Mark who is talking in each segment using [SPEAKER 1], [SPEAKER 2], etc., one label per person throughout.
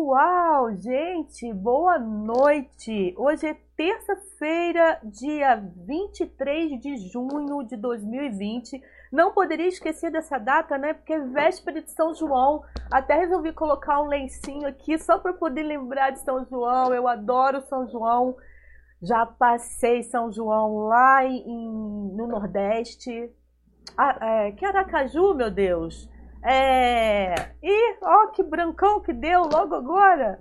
[SPEAKER 1] Uau, gente, boa noite! Hoje é terça-feira, dia 23 de junho de 2020. Não poderia esquecer dessa data, né? Porque é véspera de São João. Até resolvi colocar um lencinho aqui só para poder lembrar de São João. Eu adoro São João. Já passei São João lá em, no Nordeste. Ah, é, que Aracaju, meu Deus! É... E, ó, que brancão que deu logo agora.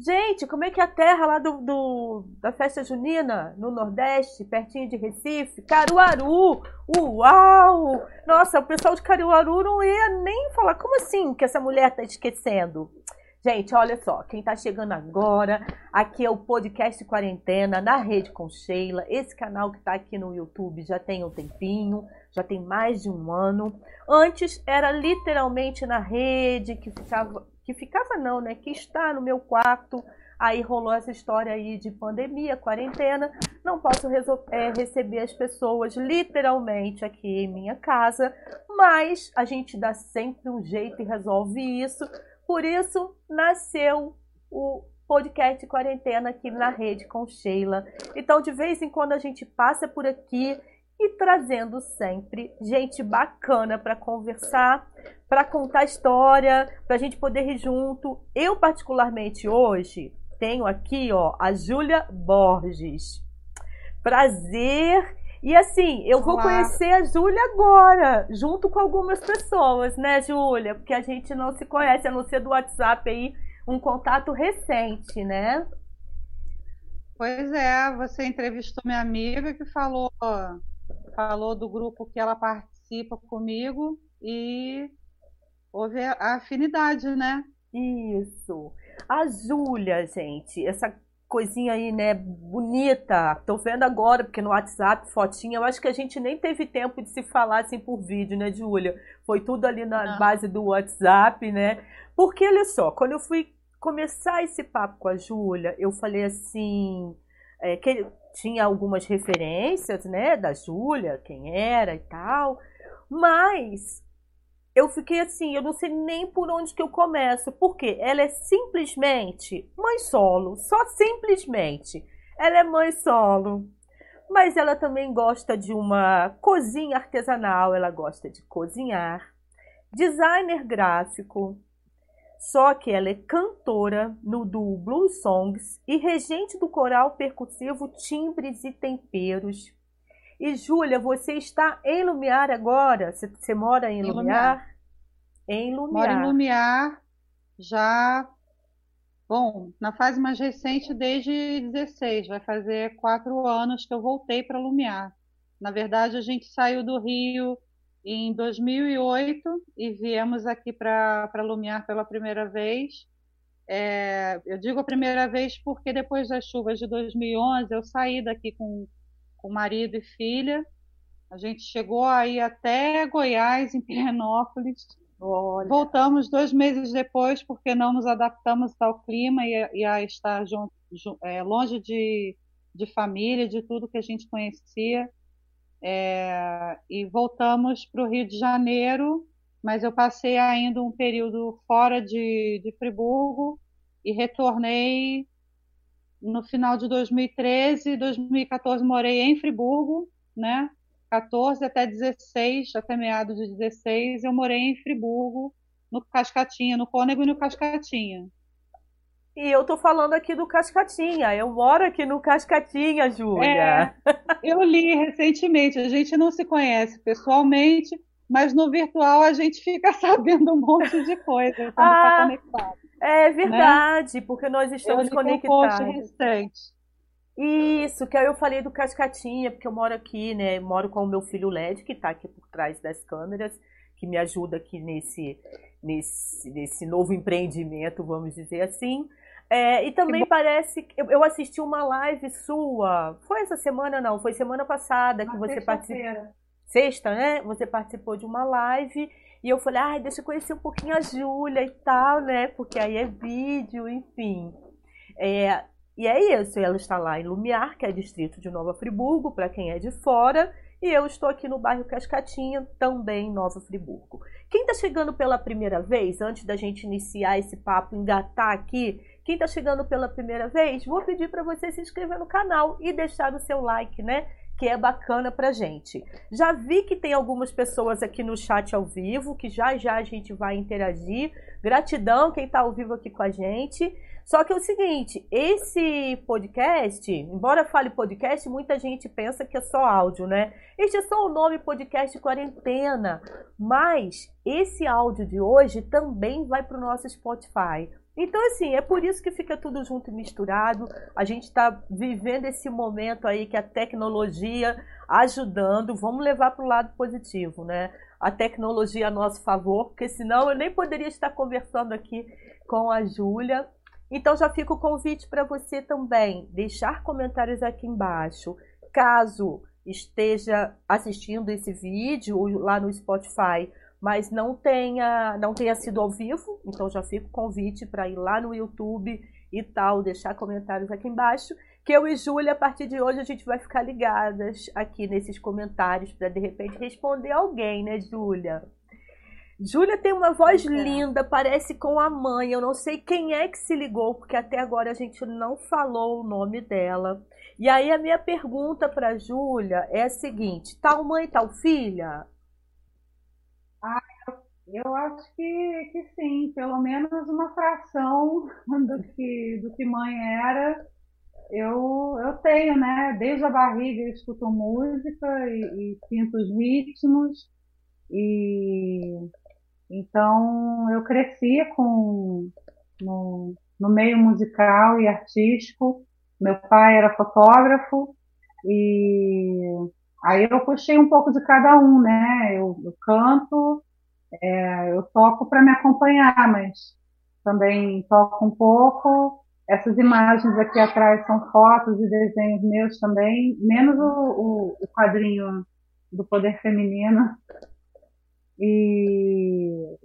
[SPEAKER 1] Gente, como é que é a terra lá do, do, da festa junina, no Nordeste, pertinho de Recife? Caruaru! Uau! Nossa, o pessoal de Caruaru não ia nem falar. Como assim que essa mulher tá esquecendo? Gente, olha só, quem está chegando agora, aqui é o podcast Quarentena na Rede com Sheila. Esse canal que está aqui no YouTube já tem um tempinho, já tem mais de um ano. Antes era literalmente na rede que ficava, que ficava não, né? Que está no meu quarto. Aí rolou essa história aí de pandemia, quarentena. Não posso é, receber as pessoas literalmente aqui em minha casa, mas a gente dá sempre um jeito e resolve isso por isso nasceu o podcast Quarentena aqui na rede com Sheila. Então, de vez em quando a gente passa por aqui e trazendo sempre gente bacana para conversar, para contar história, para a gente poder ir junto. Eu, particularmente, hoje tenho aqui ó, a Júlia Borges. Prazer e assim, eu vou conhecer a Júlia agora, junto com algumas pessoas, né, Júlia? Porque a gente não se conhece, a não ser do WhatsApp aí, um contato recente, né?
[SPEAKER 2] Pois é, você entrevistou minha amiga que falou, falou do grupo que ela participa comigo e houve a afinidade, né?
[SPEAKER 1] Isso. A Júlia, gente, essa coisinha aí, né, bonita. Tô vendo agora, porque no WhatsApp, fotinha, eu acho que a gente nem teve tempo de se falar assim por vídeo, né, Júlia? Foi tudo ali na ah. base do WhatsApp, né? Porque, olha só, quando eu fui começar esse papo com a Júlia, eu falei assim, é, que tinha algumas referências, né, da Júlia, quem era e tal, mas eu fiquei assim, eu não sei nem por onde que eu começo, porque ela é simplesmente mãe solo, só simplesmente. Ela é mãe solo, mas ela também gosta de uma cozinha artesanal, ela gosta de cozinhar, designer gráfico, só que ela é cantora no do Blue Songs e regente do coral percussivo Timbres e Temperos. E Júlia, você está em Lumiar agora? Você, você mora em, em Lumiar? Lumiar?
[SPEAKER 2] Em Lumiar. Moro em Lumiar já, bom, na fase mais recente desde 16. Vai fazer quatro anos que eu voltei para Lumiar. Na verdade, a gente saiu do Rio em 2008 e viemos aqui para Lumiar pela primeira vez. É, eu digo a primeira vez porque depois das chuvas de 2011 eu saí daqui com com marido e filha. A gente chegou aí até Goiás, em Pirenópolis. Olha. Voltamos dois meses depois porque não nos adaptamos ao clima e, e a estar junto, é, longe de, de família, de tudo que a gente conhecia. É, e voltamos para o Rio de Janeiro, mas eu passei ainda um período fora de, de Friburgo e retornei no final de 2013, 2014 morei em Friburgo, né? 14 até 16, até meados de 16, eu morei em Friburgo, no Cascatinha, no Cônego e no Cascatinha.
[SPEAKER 1] E eu tô falando aqui do Cascatinha. Eu moro aqui no Cascatinha, Júlia.
[SPEAKER 2] É, eu li recentemente. A gente não se conhece pessoalmente, mas no virtual a gente fica sabendo um monte de coisa quando tá ah, conectado.
[SPEAKER 1] É verdade, né? porque nós estamos eu conectados. Um
[SPEAKER 2] recente.
[SPEAKER 1] Isso, que aí eu falei do Cascatinha, porque eu moro aqui, né? Moro com o meu filho LED, que está aqui por trás das câmeras, que me ajuda aqui nesse, nesse, nesse novo empreendimento, vamos dizer assim. É, e também parece que eu, eu, assisti uma live sua. Foi essa semana, não? Foi semana passada que você participou. Sexta, né? Você participou de uma live e eu falei, ai, deixa eu conhecer um pouquinho a Júlia e tal, né? Porque aí é vídeo, enfim. É, e é isso, ela está lá em Lumiar, que é distrito de Nova Friburgo, para quem é de fora. e eu estou aqui no bairro Cascatinha, também em Nova Friburgo. Quem está chegando pela primeira vez, antes da gente iniciar esse papo, engatar aqui, quem está chegando pela primeira vez, vou pedir para você se inscrever no canal e deixar o seu like, né? Que é bacana pra gente. Já vi que tem algumas pessoas aqui no chat ao vivo, que já já a gente vai interagir. Gratidão quem está ao vivo aqui com a gente. Só que é o seguinte, esse podcast, embora fale podcast, muita gente pensa que é só áudio, né? Este é só o nome podcast quarentena, mas esse áudio de hoje também vai para o nosso Spotify. Então, assim, é por isso que fica tudo junto e misturado. A gente está vivendo esse momento aí que a tecnologia ajudando, vamos levar para o lado positivo, né? A tecnologia a nosso favor, porque senão eu nem poderia estar conversando aqui com a Júlia então já fica o convite para você também deixar comentários aqui embaixo. Caso esteja assistindo esse vídeo lá no Spotify, mas não tenha, não tenha sido ao vivo, então já fica o convite para ir lá no YouTube e tal, deixar comentários aqui embaixo, que eu e Júlia, a partir de hoje, a gente vai ficar ligadas aqui nesses comentários para de repente responder alguém, né, Júlia? Júlia tem uma voz é. linda, parece com a mãe. Eu não sei quem é que se ligou, porque até agora a gente não falou o nome dela. E aí a minha pergunta para Júlia é a seguinte: tal mãe, tal filha?
[SPEAKER 2] Ah, eu, eu acho que, que sim, pelo menos uma fração do que, do que mãe era. Eu, eu tenho, né? Desde a barriga eu escuto música e, e sinto os ritmos. E então, eu cresci com, no, no meio musical e artístico. Meu pai era fotógrafo e aí eu puxei um pouco de cada um, né? Eu, eu canto, é, eu toco para me acompanhar, mas também toco um pouco. Essas imagens aqui atrás são fotos e desenhos meus também, menos o, o, o quadrinho do poder feminino, e,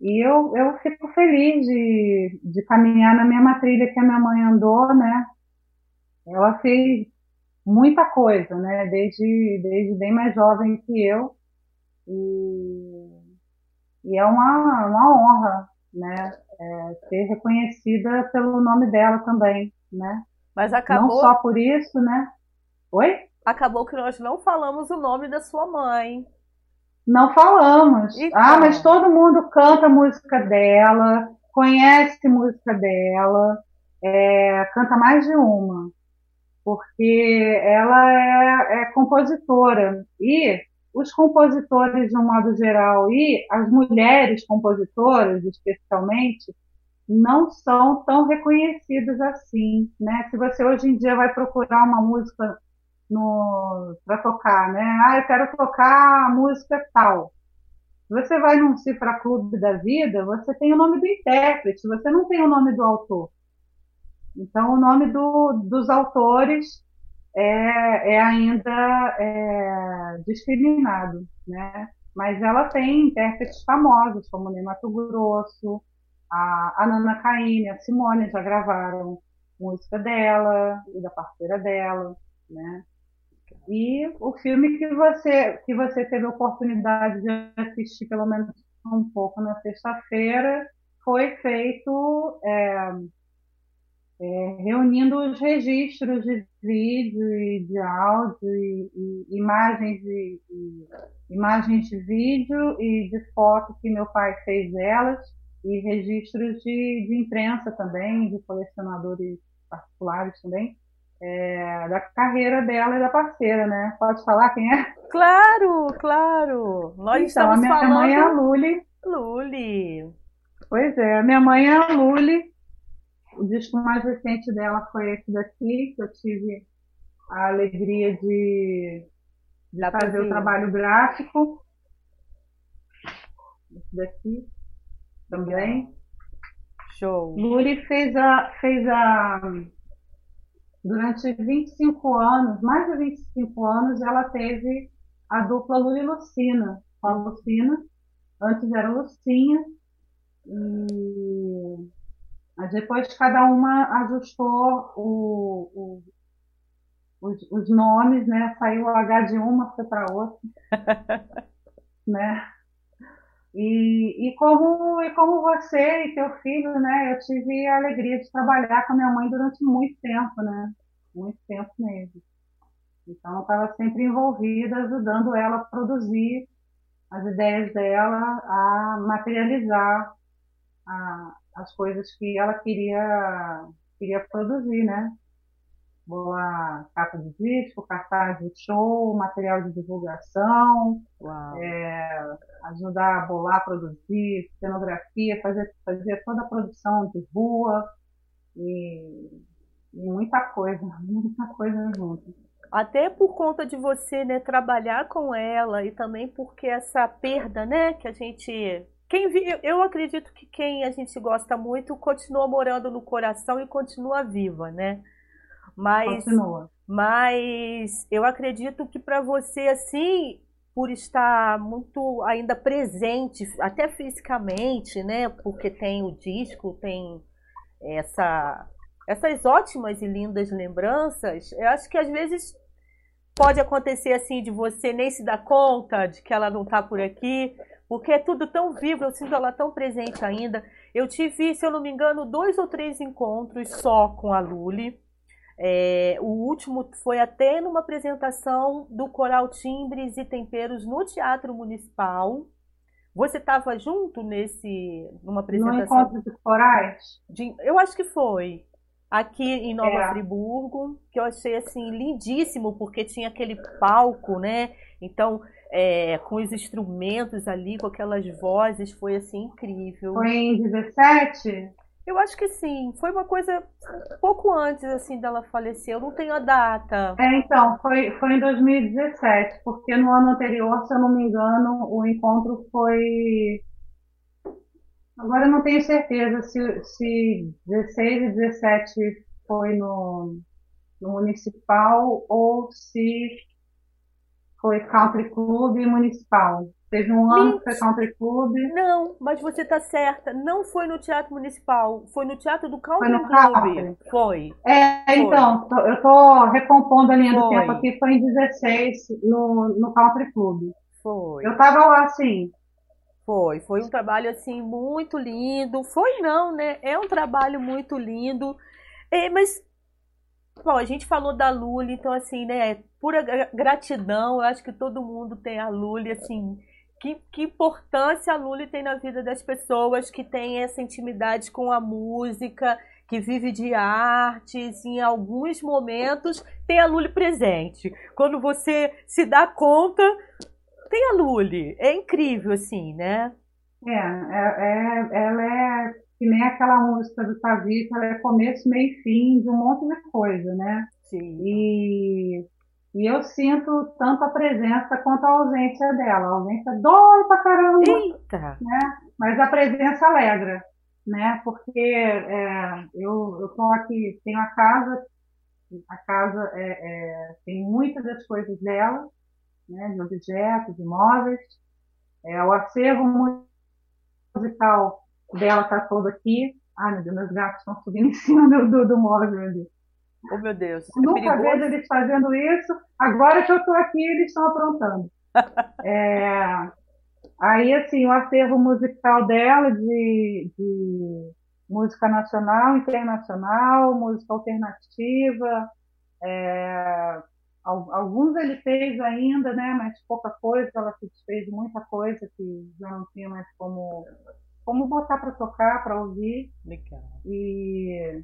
[SPEAKER 2] e eu, eu fico feliz de, de caminhar na mesma trilha que a minha mãe andou, né? Ela fez muita coisa, né? Desde, desde bem mais jovem que eu. E, e é uma, uma honra, né? É, ser reconhecida pelo nome dela também, né?
[SPEAKER 1] Mas acabou...
[SPEAKER 2] Não só por isso, né? Oi?
[SPEAKER 1] Acabou que nós não falamos o nome da sua mãe.
[SPEAKER 2] Não falamos. Então. Ah, mas todo mundo canta a música dela, conhece a música dela, é, canta mais de uma, porque ela é, é compositora. E os compositores, de um modo geral, e as mulheres compositoras, especialmente, não são tão reconhecidas assim, né? Se você hoje em dia vai procurar uma música para tocar, né? Ah, eu quero tocar a música tal. Você vai num cifra clube da vida, você tem o nome do intérprete, você não tem o nome do autor. Então, o nome do, dos autores é, é ainda é, discriminado, né? Mas ela tem intérpretes famosos, como Ney Mato Grosso, a, a Nana Caymmi, a Simone já gravaram música dela e da parceira dela, né? E o filme que você, que você teve a oportunidade de assistir, pelo menos um pouco na sexta-feira, foi feito é, é, reunindo os registros de vídeo e de áudio e, e imagens, de, e, imagens de vídeo e de foto que meu pai fez delas e registros de, de imprensa também, de colecionadores particulares também é, da carreira dela e da parceira, né? Pode falar quem é?
[SPEAKER 1] Claro, claro. Nós então, estamos a minha falando...
[SPEAKER 2] mãe é a Luli.
[SPEAKER 1] Luli.
[SPEAKER 2] Pois é, a minha mãe é a Luli. O disco mais recente dela foi esse daqui, que eu tive a alegria de, de fazer o trabalho gráfico. Esse daqui também.
[SPEAKER 1] Show.
[SPEAKER 2] Luli fez a, fez a Durante 25 anos, mais de 25 anos, ela teve a dupla e Lucina. Com a Lucina, antes era Lucinha, e mas depois cada uma ajustou o, o, os, os nomes, né? Saiu o H de uma, foi para outra, né? E, e, como, e como você e teu filho, né? Eu tive a alegria de trabalhar com a minha mãe durante muito tempo, né? Muito tempo mesmo. Então, eu estava sempre envolvida, ajudando ela a produzir as ideias dela, a materializar a, as coisas que ela queria, queria produzir, né? boa capa de disco, cartaz de show, material de divulgação, é, ajudar a bolar, produzir, cenografia, fazer, fazer toda a produção de rua e, e muita coisa, muita coisa junto.
[SPEAKER 1] Até por conta de você né, trabalhar com ela e também porque essa perda, né, que a gente quem eu acredito que quem a gente gosta muito continua morando no coração e continua viva, né? Mas, Continua. mas eu acredito que para você, assim, por estar muito ainda presente, até fisicamente, né? Porque tem o disco, tem essa, essas ótimas e lindas lembranças. Eu acho que às vezes pode acontecer assim de você nem se dar conta de que ela não está por aqui, porque é tudo tão vivo, eu sinto ela tão presente ainda. Eu tive, se eu não me engano, dois ou três encontros só com a Luli. É, o último foi até numa apresentação do Coral Timbres e Temperos no Teatro Municipal. Você estava junto nesse numa apresentação?
[SPEAKER 2] No encontro dos corais?
[SPEAKER 1] De, eu acho que foi aqui em Nova é. Friburgo, que eu achei assim lindíssimo porque tinha aquele palco, né? Então, é, com os instrumentos ali, com aquelas vozes, foi assim incrível.
[SPEAKER 2] Foi em 17?
[SPEAKER 1] Eu acho que sim. Foi uma coisa pouco antes assim dela falecer. Eu não tenho a data.
[SPEAKER 2] É, então, foi, foi em 2017, porque no ano anterior, se eu não me engano, o encontro foi. Agora eu não tenho certeza se, se 16 e 17 foi no, no municipal ou se foi country club e municipal. Teve um ano que foi Country Club.
[SPEAKER 1] Não, mas você tá certa. Não foi no Teatro Municipal. Foi no Teatro do Country foi Club. Country. Foi.
[SPEAKER 2] É, foi. então, eu tô recompondo a linha foi. do tempo aqui. Foi em 16, no, no Country Club.
[SPEAKER 1] Foi.
[SPEAKER 2] Eu tava lá, sim.
[SPEAKER 1] Foi. Foi um trabalho, assim, muito lindo. Foi não, né? É um trabalho muito lindo. É, mas Bom, a gente falou da Luli, então assim, né, pura gratidão, eu acho que todo mundo tem a Luli, assim, que, que importância a Lully tem na vida das pessoas que têm essa intimidade com a música, que vive de artes, em alguns momentos tem a Lully presente. Quando você se dá conta, tem a Lully. É incrível, assim, né?
[SPEAKER 2] É, é, é ela é que nem aquela música do Tavito, ela é começo, meio e fim de um monte de coisa, né?
[SPEAKER 1] Sim.
[SPEAKER 2] E e eu sinto tanto a presença quanto a ausência dela. A ausência dói pra caramba.
[SPEAKER 1] Eita!
[SPEAKER 2] Né? Mas a presença alegra, né? Porque é, eu, eu tô aqui, tenho a casa, a casa é, é, tem muitas das coisas dela, né? De objetos, de móveis. É, o acervo musical dela tá todo aqui. Ai, meu Deus, meus gatos estão subindo em cima do, do, do móvel ali.
[SPEAKER 1] Oh, meu Deus.
[SPEAKER 2] É Nunca vejo eles fazendo isso. Agora que eu estou aqui, eles estão aprontando. é, aí, assim, o acervo musical dela de, de música nacional, internacional, música alternativa, é, alguns ele fez ainda, né, mas pouca coisa, ela se desfez de muita coisa que já não tinha mais como, como botar para tocar, para ouvir.
[SPEAKER 1] Legal.
[SPEAKER 2] E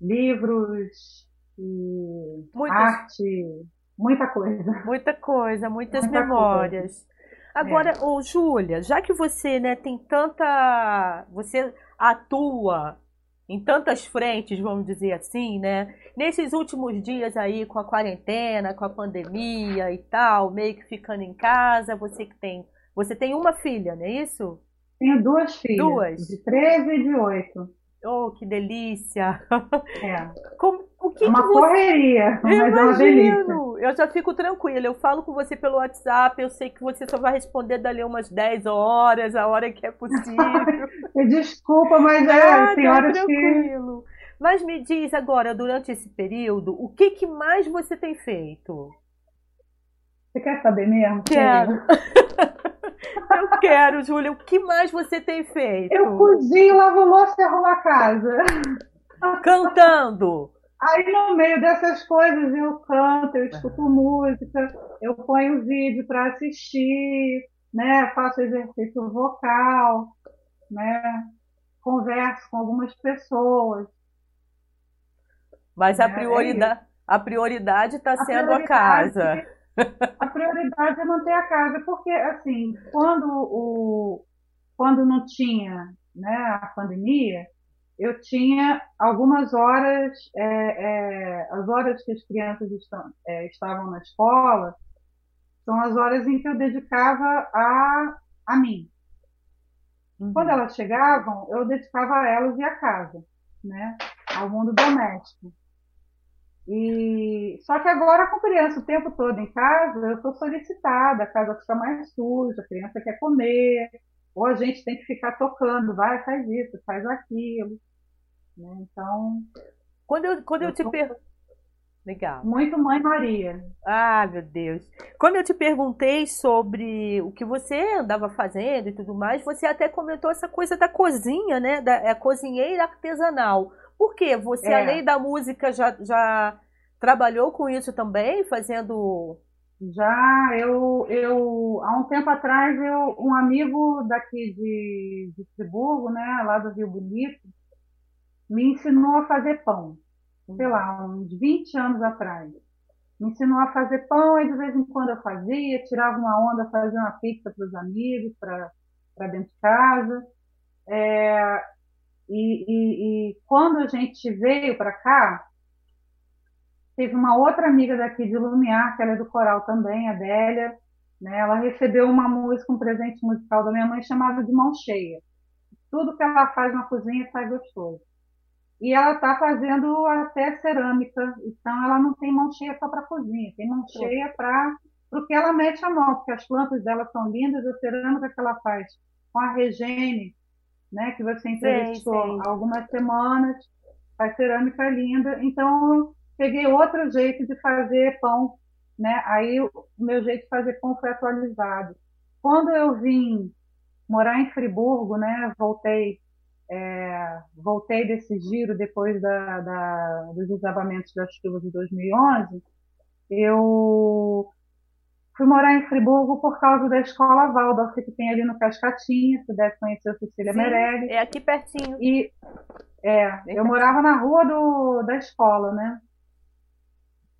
[SPEAKER 2] livros e Muitas... arte, muita coisa.
[SPEAKER 1] Muita coisa, muitas muita memórias. Coisa. Agora, é. ô, Júlia, já que você né, tem tanta. Você atua em tantas frentes, vamos dizer assim, né? Nesses últimos dias aí, com a quarentena, com a pandemia e tal, meio que ficando em casa, você que tem. Você tem uma filha, não é isso?
[SPEAKER 2] Tenho duas filhas.
[SPEAKER 1] Duas.
[SPEAKER 2] De 13 e de 8.
[SPEAKER 1] Oh, que delícia!
[SPEAKER 2] É.
[SPEAKER 1] Como, o que
[SPEAKER 2] é uma
[SPEAKER 1] que você...
[SPEAKER 2] correria, mas
[SPEAKER 1] eu
[SPEAKER 2] é uma delícia.
[SPEAKER 1] Eu já fico tranquila. Eu falo com você pelo WhatsApp, eu sei que você só vai responder dali umas 10 horas, a hora que é possível.
[SPEAKER 2] Desculpa, mas é, ah, tem horas tranquilo.
[SPEAKER 1] que... Mas me diz agora, durante esse período, o que, que mais você tem feito?
[SPEAKER 2] Você quer saber mesmo?
[SPEAKER 1] Quero. Eu quero, Júlia. O que mais você tem feito?
[SPEAKER 2] Eu cozinho, lavo louça e arrumo a casa.
[SPEAKER 1] Cantando.
[SPEAKER 2] Aí no meio dessas coisas eu canto, eu escuto música, eu ponho vídeo para assistir, né? Faço exercício vocal, né? Converso com algumas pessoas.
[SPEAKER 1] Mas a prioridade, a prioridade está sendo a casa.
[SPEAKER 2] A prioridade é manter a casa, porque assim, quando o quando não tinha, né, a pandemia, eu tinha algumas horas, é, é, as horas que as crianças estão, é, estavam na escola, são as horas em que eu dedicava a, a mim. Uhum. Quando elas chegavam, eu dedicava a elas e a casa, né, ao mundo doméstico. E só que agora com criança o tempo todo em casa, eu estou solicitada, a casa fica mais suja, a criança quer comer, ou a gente tem que ficar tocando, vai, faz isso, faz aquilo. Né? Então.
[SPEAKER 1] Quando eu, quando eu, eu te pergunto. Legal.
[SPEAKER 2] Muito Mãe Maria.
[SPEAKER 1] Ah, meu Deus. Quando eu te perguntei sobre o que você andava fazendo e tudo mais, você até comentou essa coisa da cozinha, né? Da é, cozinheira artesanal. Por quê? Você, é. além da música, já, já trabalhou com isso também, fazendo.
[SPEAKER 2] Já, eu, eu há um tempo atrás, eu, um amigo daqui de, de Friburgo, né, lá do Rio Bonito, me ensinou a fazer pão. Sei lá, uns 20 anos atrás. Me ensinou a fazer pão e de vez em quando eu fazia, tirava uma onda, fazia uma pizza para os amigos, para dentro de casa. É, e, e, e quando a gente veio para cá, teve uma outra amiga daqui de Lumiar, que ela é do coral também, a Adélia, né? Ela recebeu uma música, um presente musical da minha mãe chamado de mão cheia. Tudo que ela faz na cozinha sai gostoso. E ela está fazendo até cerâmica, então ela não tem mão cheia só para cozinha, tem mão cheia para o que ela mete a mão, porque as plantas dela são lindas, a cerâmica que ela faz com a Regene, né, que você entrevistou há algumas semanas, a cerâmica é linda. Então, eu peguei outro jeito de fazer pão, né? Aí o meu jeito de fazer pão foi atualizado. Quando eu vim morar em Friburgo, né, voltei é, voltei desse giro depois da, da, dos desabamentos das chuvas de 2011, eu Fui morar em Friburgo por causa da escola Waldorf, que tem ali no Cascatinha, se deve conhecer a Cecília Sim, Meirelles.
[SPEAKER 1] É aqui pertinho.
[SPEAKER 2] E é, Bem eu pertinho. morava na rua do, da escola, né?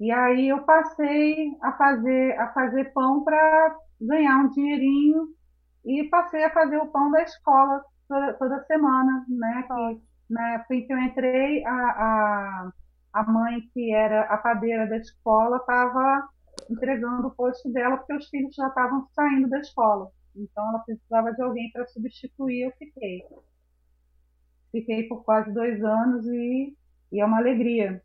[SPEAKER 2] E aí eu passei a fazer, a fazer pão para ganhar um dinheirinho e passei a fazer o pão da escola toda, toda semana, né? Que, na época em que eu entrei, a, a, a mãe que era a padeira da escola estava entregando o posto dela porque os filhos já estavam saindo da escola. Então ela precisava de alguém para substituir, eu fiquei. Fiquei por quase dois anos e, e é uma alegria.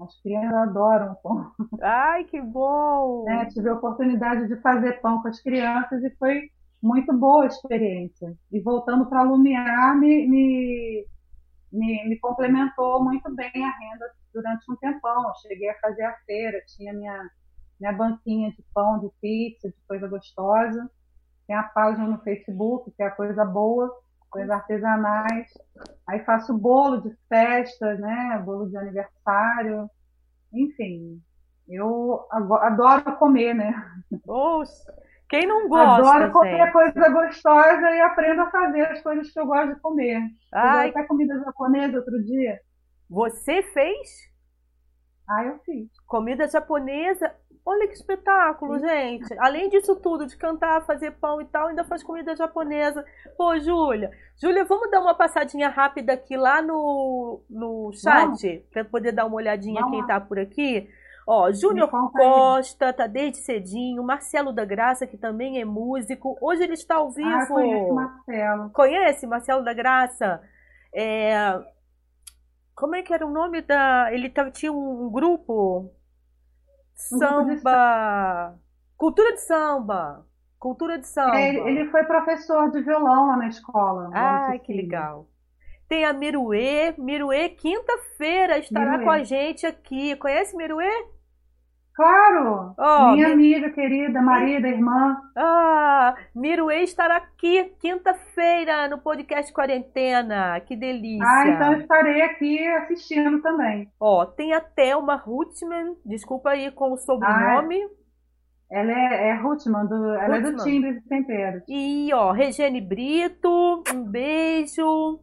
[SPEAKER 2] As crianças adoram pão.
[SPEAKER 1] Ai, que bom!
[SPEAKER 2] É, tive a oportunidade de fazer pão com as crianças e foi muito boa a experiência. E voltando para Lumiar, me, me, me, me, complementou muito bem a renda durante um tempão. Eu cheguei a fazer a feira, tinha minha, minha banquinha de pão, de pizza, de coisa gostosa. Tem a página no Facebook, que é a coisa boa, coisas artesanais. Aí faço bolo de festa, né? Bolo de aniversário. Enfim, eu adoro comer, né?
[SPEAKER 1] Oxe, quem não gosta?
[SPEAKER 2] Adoro comer gente? coisa gostosa e aprendo a fazer as coisas que eu gosto de comer. Ai. Eu até comida japonesa outro dia.
[SPEAKER 1] Você fez?
[SPEAKER 2] Ah, eu fiz.
[SPEAKER 1] Comida japonesa? Olha que espetáculo, gente. Além disso tudo, de cantar, fazer pão e tal, ainda faz comida japonesa. Pô, Júlia. Júlia, vamos dar uma passadinha rápida aqui lá no, no chat, para poder dar uma olhadinha vamos. quem tá por aqui. Ó, Júnior Costa, tá desde cedinho. Marcelo da Graça, que também é músico. Hoje ele está ao ah, vivo. Ah,
[SPEAKER 2] conheço Marcelo.
[SPEAKER 1] Conhece Marcelo da Graça? É... Como é que era o nome da. Ele tinha um grupo Samba. Cultura de samba. Cultura de samba.
[SPEAKER 2] É, ele foi professor de violão lá na escola.
[SPEAKER 1] Ah, que legal. Tem a Miruê. Miruê, quinta-feira, estará Miruê. com a gente aqui. Conhece Miruê?
[SPEAKER 2] Claro! Oh, Minha amiga querida, marida, irmã.
[SPEAKER 1] Ah, Miruê estará aqui quinta-feira no podcast Quarentena. Que delícia!
[SPEAKER 2] Ah, então estarei aqui assistindo também.
[SPEAKER 1] Ó, tem a Thelma Rutzman, desculpa aí com o sobrenome. Ah,
[SPEAKER 2] ela é, é Rutzman, do, ela é do Timbre de Temperos.
[SPEAKER 1] E, ó, Regiane Brito, um beijo.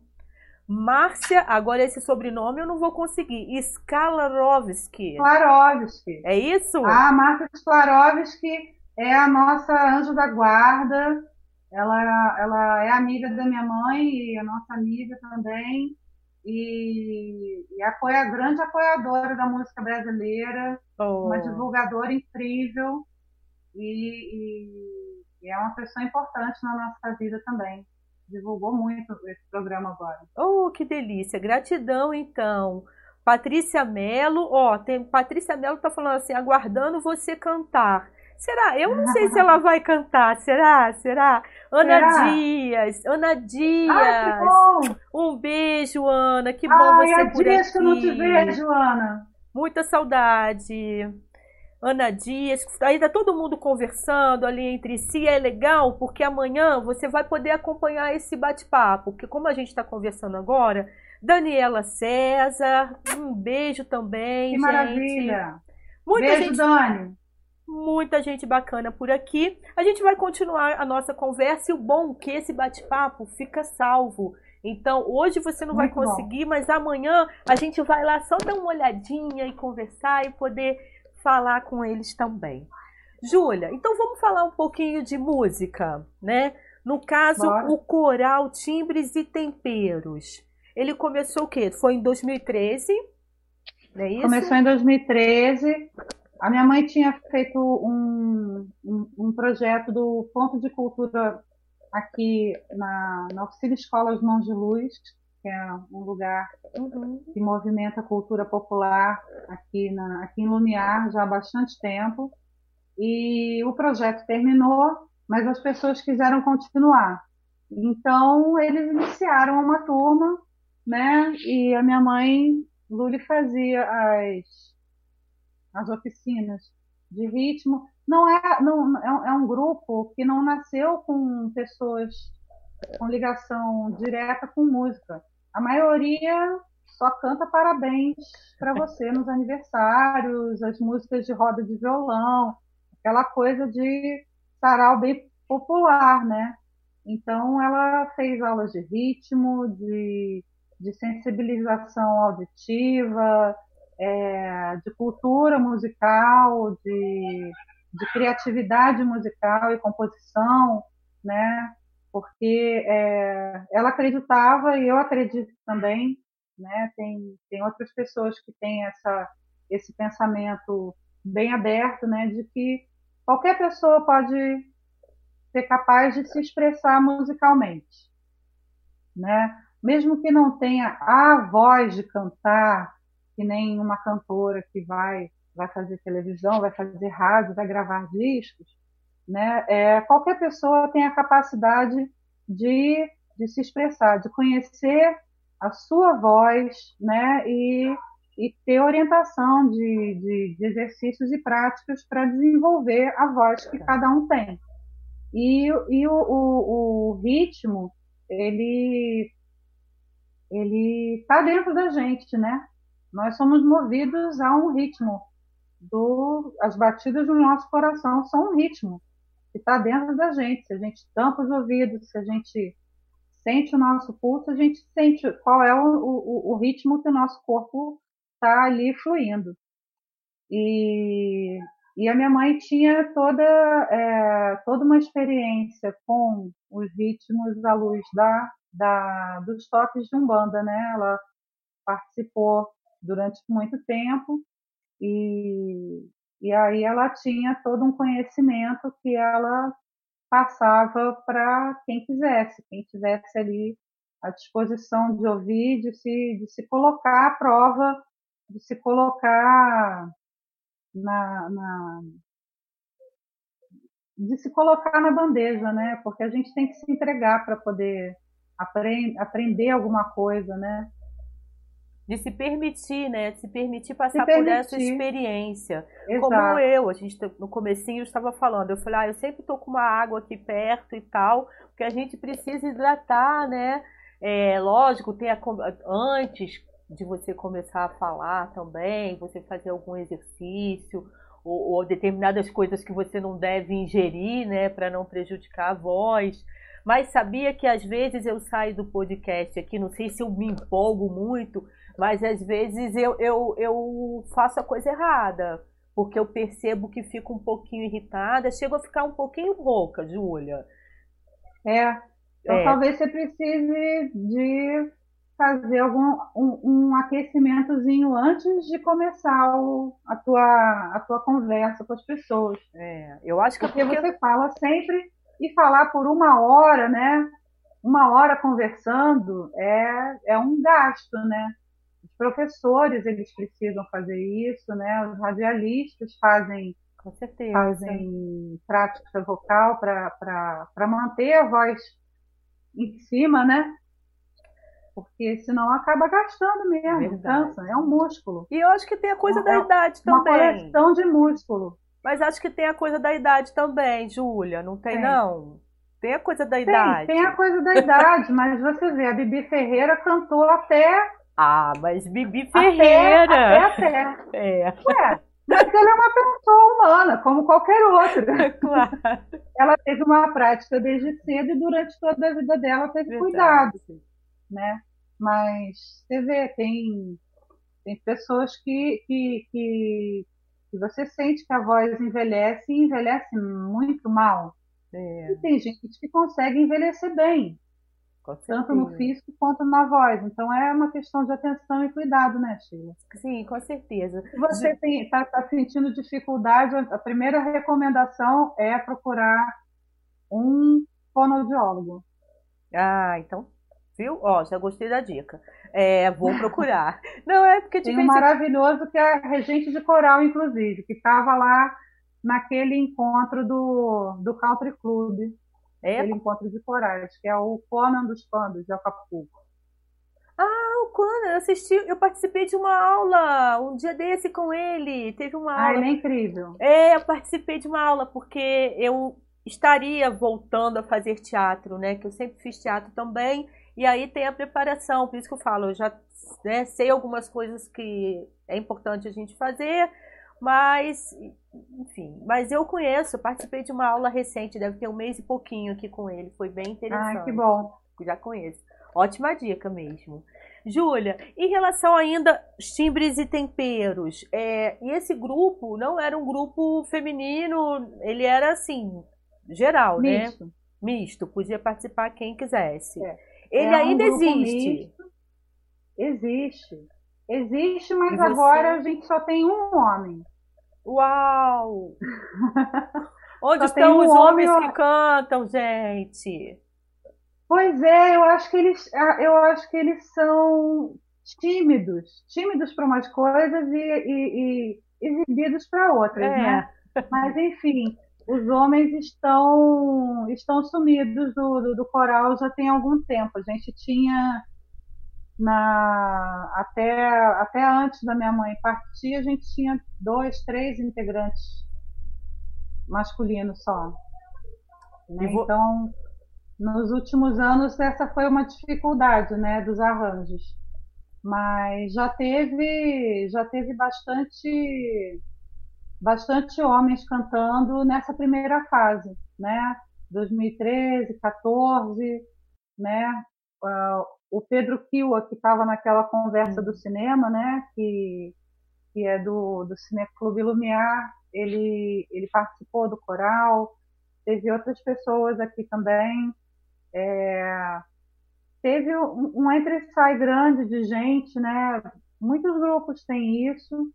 [SPEAKER 1] Márcia, agora esse sobrenome eu não vou conseguir. Skalarovski.
[SPEAKER 2] Skalarovski.
[SPEAKER 1] É isso?
[SPEAKER 2] Ah, Márcia Skalarovski é a nossa anjo da guarda. Ela, ela é amiga da minha mãe e a nossa amiga também. E, e apoia, grande apoiadora da música brasileira. Oh. Uma divulgadora incrível. E, e, e é uma pessoa importante na nossa vida também divulgou muito esse programa agora.
[SPEAKER 1] Oh, que delícia! Gratidão, então. Patrícia Mello, ó, tem Patrícia Mello tá falando assim, aguardando você cantar. Será? Eu não sei se ela vai cantar. Será? Será? Ana Será? Dias, Ana Dias. Ai, um beijo, Ana. Que bom Ai, você por
[SPEAKER 2] dias que eu não te vejo, Ana.
[SPEAKER 1] Muita saudade. Ana Dias, ainda todo mundo conversando ali entre si, é legal porque amanhã você vai poder acompanhar esse bate-papo, porque como a gente está conversando agora, Daniela César, um beijo também,
[SPEAKER 2] que
[SPEAKER 1] gente.
[SPEAKER 2] maravilha!
[SPEAKER 1] Muita
[SPEAKER 2] beijo,
[SPEAKER 1] gente,
[SPEAKER 2] Dani!
[SPEAKER 1] Muita gente bacana por aqui. A gente vai continuar a nossa conversa e o bom é que esse bate-papo fica salvo. Então, hoje você não Muito vai conseguir, bom. mas amanhã a gente vai lá só dar uma olhadinha e conversar e poder falar com eles também. Júlia, então vamos falar um pouquinho de música, né? No caso, Bora. o coral Timbres e Temperos. Ele começou o quê? Foi em 2013, não é isso?
[SPEAKER 2] Começou em 2013. A minha mãe tinha feito um, um, um projeto do Ponto de Cultura aqui na, na Oficina Escola Os Mãos de Luz, que é um lugar uhum. que movimenta a cultura popular aqui, na, aqui em Lumiar já há bastante tempo. E o projeto terminou, mas as pessoas quiseram continuar. Então, eles iniciaram uma turma, né? E a minha mãe, Luli, fazia as, as oficinas de ritmo. Não é, não, é, é um grupo que não nasceu com pessoas com ligação direta com música. A maioria só canta parabéns para você nos aniversários, as músicas de roda de violão, aquela coisa de sarau bem popular, né? Então ela fez aulas de ritmo, de, de sensibilização auditiva, é, de cultura musical, de, de criatividade musical e composição, né? Porque é, ela acreditava e eu acredito também, né? Tem, tem outras pessoas que têm essa, esse pensamento bem aberto, né? De que qualquer pessoa pode ser capaz de se expressar musicalmente, né? Mesmo que não tenha a voz de cantar, que nem uma cantora que vai vai fazer televisão, vai fazer rádio, vai gravar discos, né? É, qualquer pessoa tem a capacidade de, de se expressar, de conhecer a sua voz, né? E, e ter orientação de, de, de exercícios e práticas para desenvolver a voz que cada um tem. E, e o, o, o ritmo, ele ele está dentro da gente, né? Nós somos movidos a um ritmo. Do, as batidas do nosso coração são um ritmo que está dentro da gente. Se a gente tampa os ouvidos, se a gente sente o nosso pulso, a gente sente qual é o, o, o ritmo que o nosso corpo está ali fluindo. E, e a minha mãe tinha toda, é, toda uma experiência com os ritmos à luz da, da, dos toques de Umbanda, né? Ela participou durante muito tempo e, e aí ela tinha todo um conhecimento que ela passava para quem quisesse, quem tivesse ali à disposição de ouvir, de se, de se colocar à prova, de se colocar na, na de se colocar na bandeja, né? Porque a gente tem que se entregar para poder aprend, aprender alguma coisa, né?
[SPEAKER 1] De se permitir, né? De se permitir passar se permitir. por essa experiência. Exato. Como eu, a gente no comecinho estava falando, eu falei, ah, eu sempre tô com uma água aqui perto e tal, porque a gente precisa hidratar, né? É, lógico, tem a, antes de você começar a falar também, você fazer algum exercício, ou, ou determinadas coisas que você não deve ingerir, né, para não prejudicar a voz. Mas sabia que às vezes eu saio do podcast aqui, não sei se eu me empolgo muito, mas às vezes eu, eu, eu faço a coisa errada, porque eu percebo que fico um pouquinho irritada, chego a ficar um pouquinho rouca, Júlia.
[SPEAKER 2] É, então é. talvez você precise de fazer algum um, um aquecimentozinho antes de começar o, a, tua, a tua conversa com as pessoas.
[SPEAKER 1] É, eu acho que
[SPEAKER 2] porque, porque você fala sempre e falar por uma hora, né? Uma hora conversando é, é um gasto, né? Professores eles precisam fazer isso, né? Os radialistas fazem fazem prática vocal para manter a voz em cima, né? porque senão acaba gastando mesmo, Verdade. cansa, é um músculo.
[SPEAKER 1] E eu acho que tem a coisa é, da idade
[SPEAKER 2] também.
[SPEAKER 1] Uma
[SPEAKER 2] coleção de músculo.
[SPEAKER 1] Mas acho que tem a coisa da idade também, Júlia, não tem, tem, não? Tem a coisa da
[SPEAKER 2] tem,
[SPEAKER 1] idade.
[SPEAKER 2] Tem a coisa da idade, mas você vê, a Bibi Ferreira cantou até...
[SPEAKER 1] Ah, mas Bibi Ferreira...
[SPEAKER 2] Até, até, até. É. Ué, mas ela é uma pessoa humana, como qualquer outra.
[SPEAKER 1] Claro.
[SPEAKER 2] Ela teve uma prática desde cedo e durante toda a vida dela teve Verdade. cuidado, né? Mas você vê, tem, tem pessoas que, que, que, que você sente que a voz envelhece e envelhece muito mal. É. E tem gente que consegue envelhecer bem, tanto no físico quanto na voz. Então é uma questão de atenção e cuidado, né, Sheila?
[SPEAKER 1] Sim, com certeza.
[SPEAKER 2] Se você está tá sentindo dificuldade, a primeira recomendação é procurar um fonoaudiólogo.
[SPEAKER 1] Ah, então Viu? Ó, já gostei da dica. É, vou procurar. Não, é porque
[SPEAKER 2] Tem um maravilhoso que é a regente de coral, inclusive, que estava lá naquele encontro do, do Country Club. É? Aquele encontro de corais, que é o Conan dos Pandos de Acapulco.
[SPEAKER 1] Ah, o Conan, eu assisti, eu participei de uma aula um dia desse com ele. Teve uma aula.
[SPEAKER 2] Ah, ele é incrível.
[SPEAKER 1] É, eu participei de uma aula porque eu estaria voltando a fazer teatro, né? Que eu sempre fiz teatro também. E aí tem a preparação, por isso que eu falo, eu já né, sei algumas coisas que é importante a gente fazer, mas, enfim, mas eu conheço, participei de uma aula recente, deve ter um mês e pouquinho aqui com ele, foi bem interessante.
[SPEAKER 2] Ah, que bom.
[SPEAKER 1] Já conheço. Ótima dica mesmo. Júlia, em relação ainda timbres e temperos, é, e esse grupo não era um grupo feminino, ele era assim, geral,
[SPEAKER 2] né? Misto.
[SPEAKER 1] né? Misto, podia participar quem quisesse. É. Ele é ainda um existe. Misto.
[SPEAKER 2] Existe. Existe, mas agora a gente só tem um homem.
[SPEAKER 1] Uau! Onde estão um os homens homem... que cantam, gente?
[SPEAKER 2] Pois é, eu acho que eles, eu acho que eles são tímidos, tímidos para umas coisas e, e, e exibidos para outras, é. né? Mas enfim, os homens estão estão sumidos do, do, do, coral já tem algum tempo. A gente tinha na até até antes da minha mãe partir, a gente tinha dois, três integrantes masculinos só. Né? Vou... Então, nos últimos anos essa foi uma dificuldade, né, dos arranjos. Mas já teve já teve bastante bastante homens cantando nessa primeira fase, né? 2013, 14, né? Uh, o Pedro Kiwa, que estava naquela conversa do cinema, né? Que, que é do, do Cineclube Lumiar, ele, ele participou do coral, teve outras pessoas aqui também. É, teve um, um entre-sai grande de gente, né? Muitos grupos têm isso,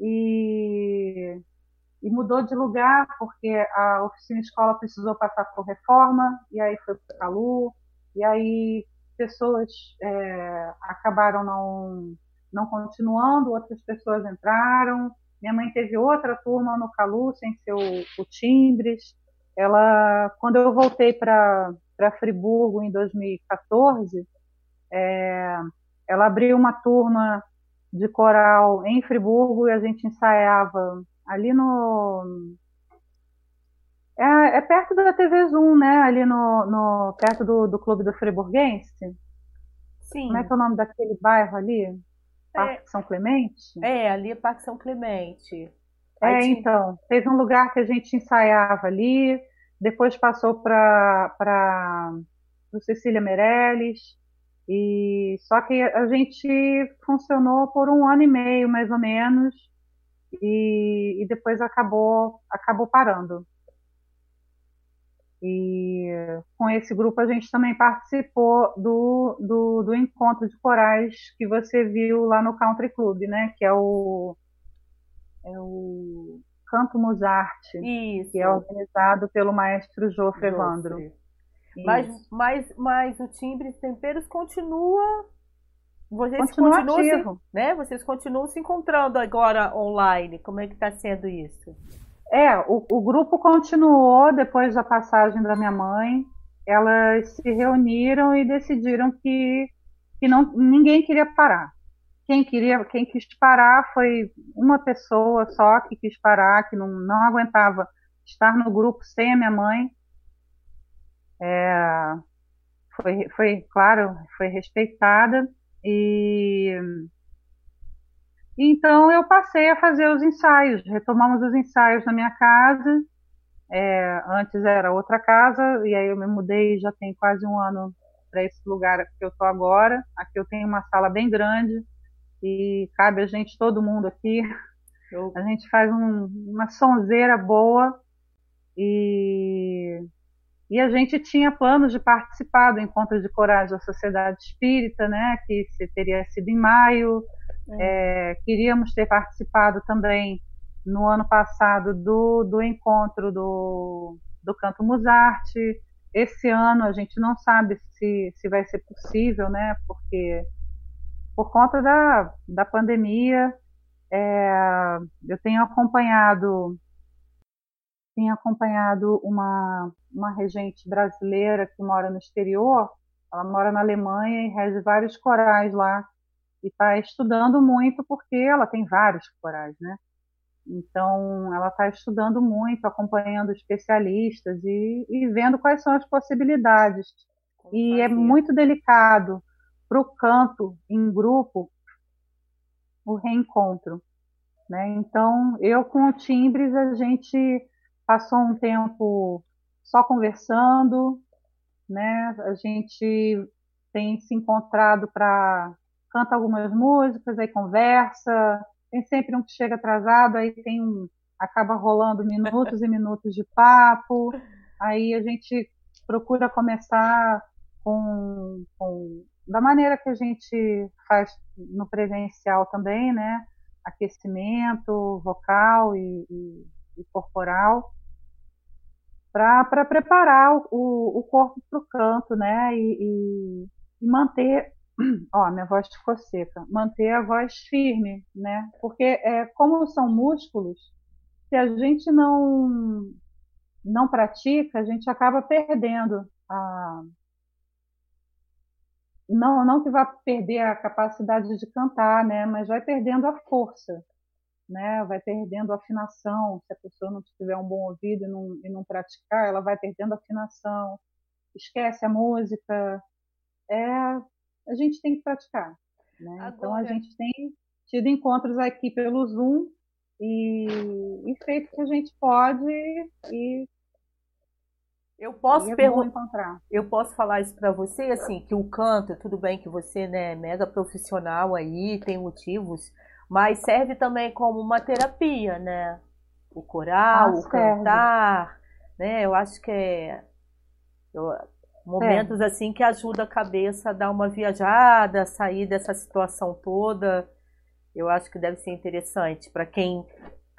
[SPEAKER 2] e, e mudou de lugar porque a oficina escola precisou passar por reforma e aí foi para a Calu e aí pessoas é, acabaram não não continuando, outras pessoas entraram. Minha mãe teve outra turma no Calu sem ser o, Timbres. Ela, quando eu voltei para para Friburgo em 2014, é, ela abriu uma turma de coral em Friburgo e a gente ensaiava ali no é, é, perto da TV Zoom, né? Ali no, no perto do, do Clube do Friburguense. Sim. Como é que é o nome daquele bairro ali? Parque é, São Clemente?
[SPEAKER 1] É, ali é Parque São Clemente.
[SPEAKER 2] É, tinha... então. Teve um lugar que a gente ensaiava ali, depois passou para o Cecília Meirelles. E só que a gente funcionou por um ano e meio, mais ou menos, e, e depois acabou, acabou parando. E com esse grupo a gente também participou do, do, do, encontro de corais que você viu lá no Country Club, né? Que é o, é o Canto Mozart, Isso. que é organizado pelo maestro Jofre Evandro.
[SPEAKER 1] Mas, mas, mas o Timbres Temperos continua. Vocês
[SPEAKER 2] continua continuam
[SPEAKER 1] se, né? Vocês continuam se encontrando agora online. Como é que está sendo isso?
[SPEAKER 2] É, o, o grupo continuou depois da passagem da minha mãe. Elas se reuniram e decidiram que, que não, ninguém queria parar. Quem queria, quem quis parar foi uma pessoa só que quis parar, que não, não aguentava estar no grupo sem a minha mãe. É, foi, foi, claro, foi respeitada e então eu passei a fazer os ensaios, retomamos os ensaios na minha casa. É, antes era outra casa, e aí eu me mudei já tem quase um ano para esse lugar que eu estou agora. Aqui eu tenho uma sala bem grande e cabe a gente, todo mundo aqui. Eu... A gente faz um, uma sonzeira boa e, e a gente tinha planos de participar do Encontro de Coragem da Sociedade Espírita, né, que teria sido em maio. É. É, queríamos ter participado também no ano passado do, do encontro do, do Canto Musarte. Esse ano a gente não sabe se, se vai ser possível, né? Porque por conta da, da pandemia, é, eu tenho acompanhado tenho acompanhado uma, uma regente brasileira que mora no exterior, ela mora na Alemanha e rege vários corais lá e está estudando muito porque ela tem vários corais, né? Então, ela está estudando muito, acompanhando especialistas e, e, vendo quais são as possibilidades. E é muito delicado para o canto em grupo o reencontro. Né? Então, eu com o Timbres, a gente passou um tempo só conversando, né? a gente tem se encontrado para canta algumas músicas, aí conversa, tem sempre um que chega atrasado, aí tem um, acaba rolando minutos e minutos de papo, aí a gente procura começar com, com da maneira que a gente faz no presencial também, né? Aquecimento vocal e, e, e corporal, para preparar o, o corpo para o canto, né? E, e, manter ó, minha voz ficou seca, manter a voz firme, né? Porque é, como são músculos, se a gente não não pratica, a gente acaba perdendo a não não que vá perder a capacidade de cantar, né? Mas vai perdendo a força, né? Vai perdendo a afinação. Se a pessoa não tiver um bom ouvido e não, e não praticar, ela vai perdendo a afinação, esquece a música. É a gente tem que praticar. Né? Agora... Então a gente tem tido encontros aqui pelo Zoom e, e feito o que a gente pode e
[SPEAKER 1] eu posso é perguntar, eu posso falar isso para você assim que o canto, tudo bem que você né, é mega profissional aí, tem motivos, mas serve também como uma terapia, né? O coral, ah, o cantar, né? Eu acho que é eu, Momentos é. assim que ajuda a cabeça a dar uma viajada, a sair dessa situação toda. Eu acho que deve ser interessante para quem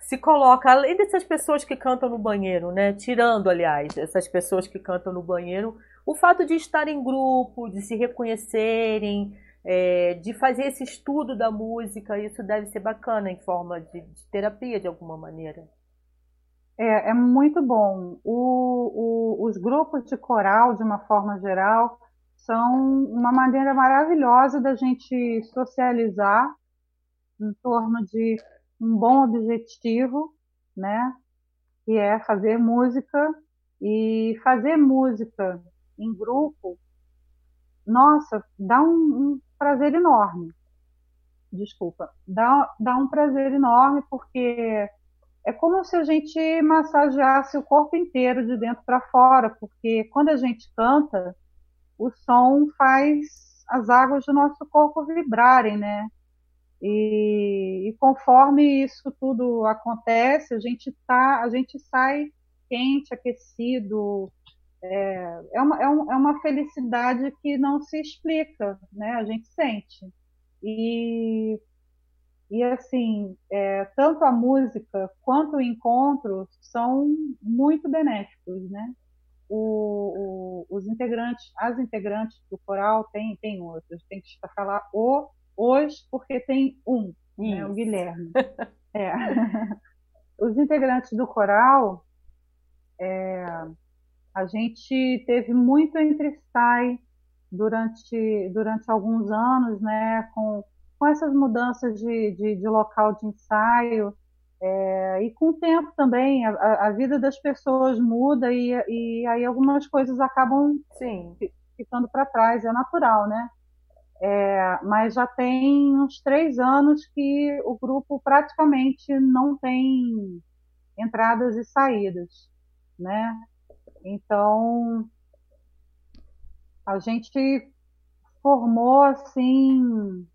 [SPEAKER 1] se coloca, além dessas pessoas que cantam no banheiro, né? Tirando, aliás, essas pessoas que cantam no banheiro, o fato de estar em grupo, de se reconhecerem, é, de fazer esse estudo da música, isso deve ser bacana em forma de, de terapia de alguma maneira.
[SPEAKER 2] É, é muito bom. O, o, os grupos de coral, de uma forma geral, são uma maneira maravilhosa da gente socializar em torno de um bom objetivo, né? Que é fazer música e fazer música em grupo. Nossa, dá um, um prazer enorme. Desculpa, dá, dá um prazer enorme porque é como se a gente massageasse o corpo inteiro de dentro para fora, porque quando a gente canta, o som faz as águas do nosso corpo vibrarem, né? E, e, conforme isso tudo acontece, a gente tá, a gente sai quente, aquecido. É, é, uma, é, um, é uma felicidade que não se explica, né? A gente sente. E, e assim, é, tanto a música quanto o encontro são muito benéficos, né? O, o, os integrantes, as integrantes do coral tem, tem outros, tem que falar o hoje porque tem um, né, o Guilherme. é. Os integrantes do coral, é, a gente teve muito entre sai durante, durante alguns anos, né, com, com essas mudanças de, de, de local de ensaio, é, e com o tempo também, a, a, vida das pessoas muda e, e aí algumas coisas acabam Sim. ficando para trás, é natural, né? É, mas já tem uns três anos que o grupo praticamente não tem entradas e saídas, né? Então a gente formou assim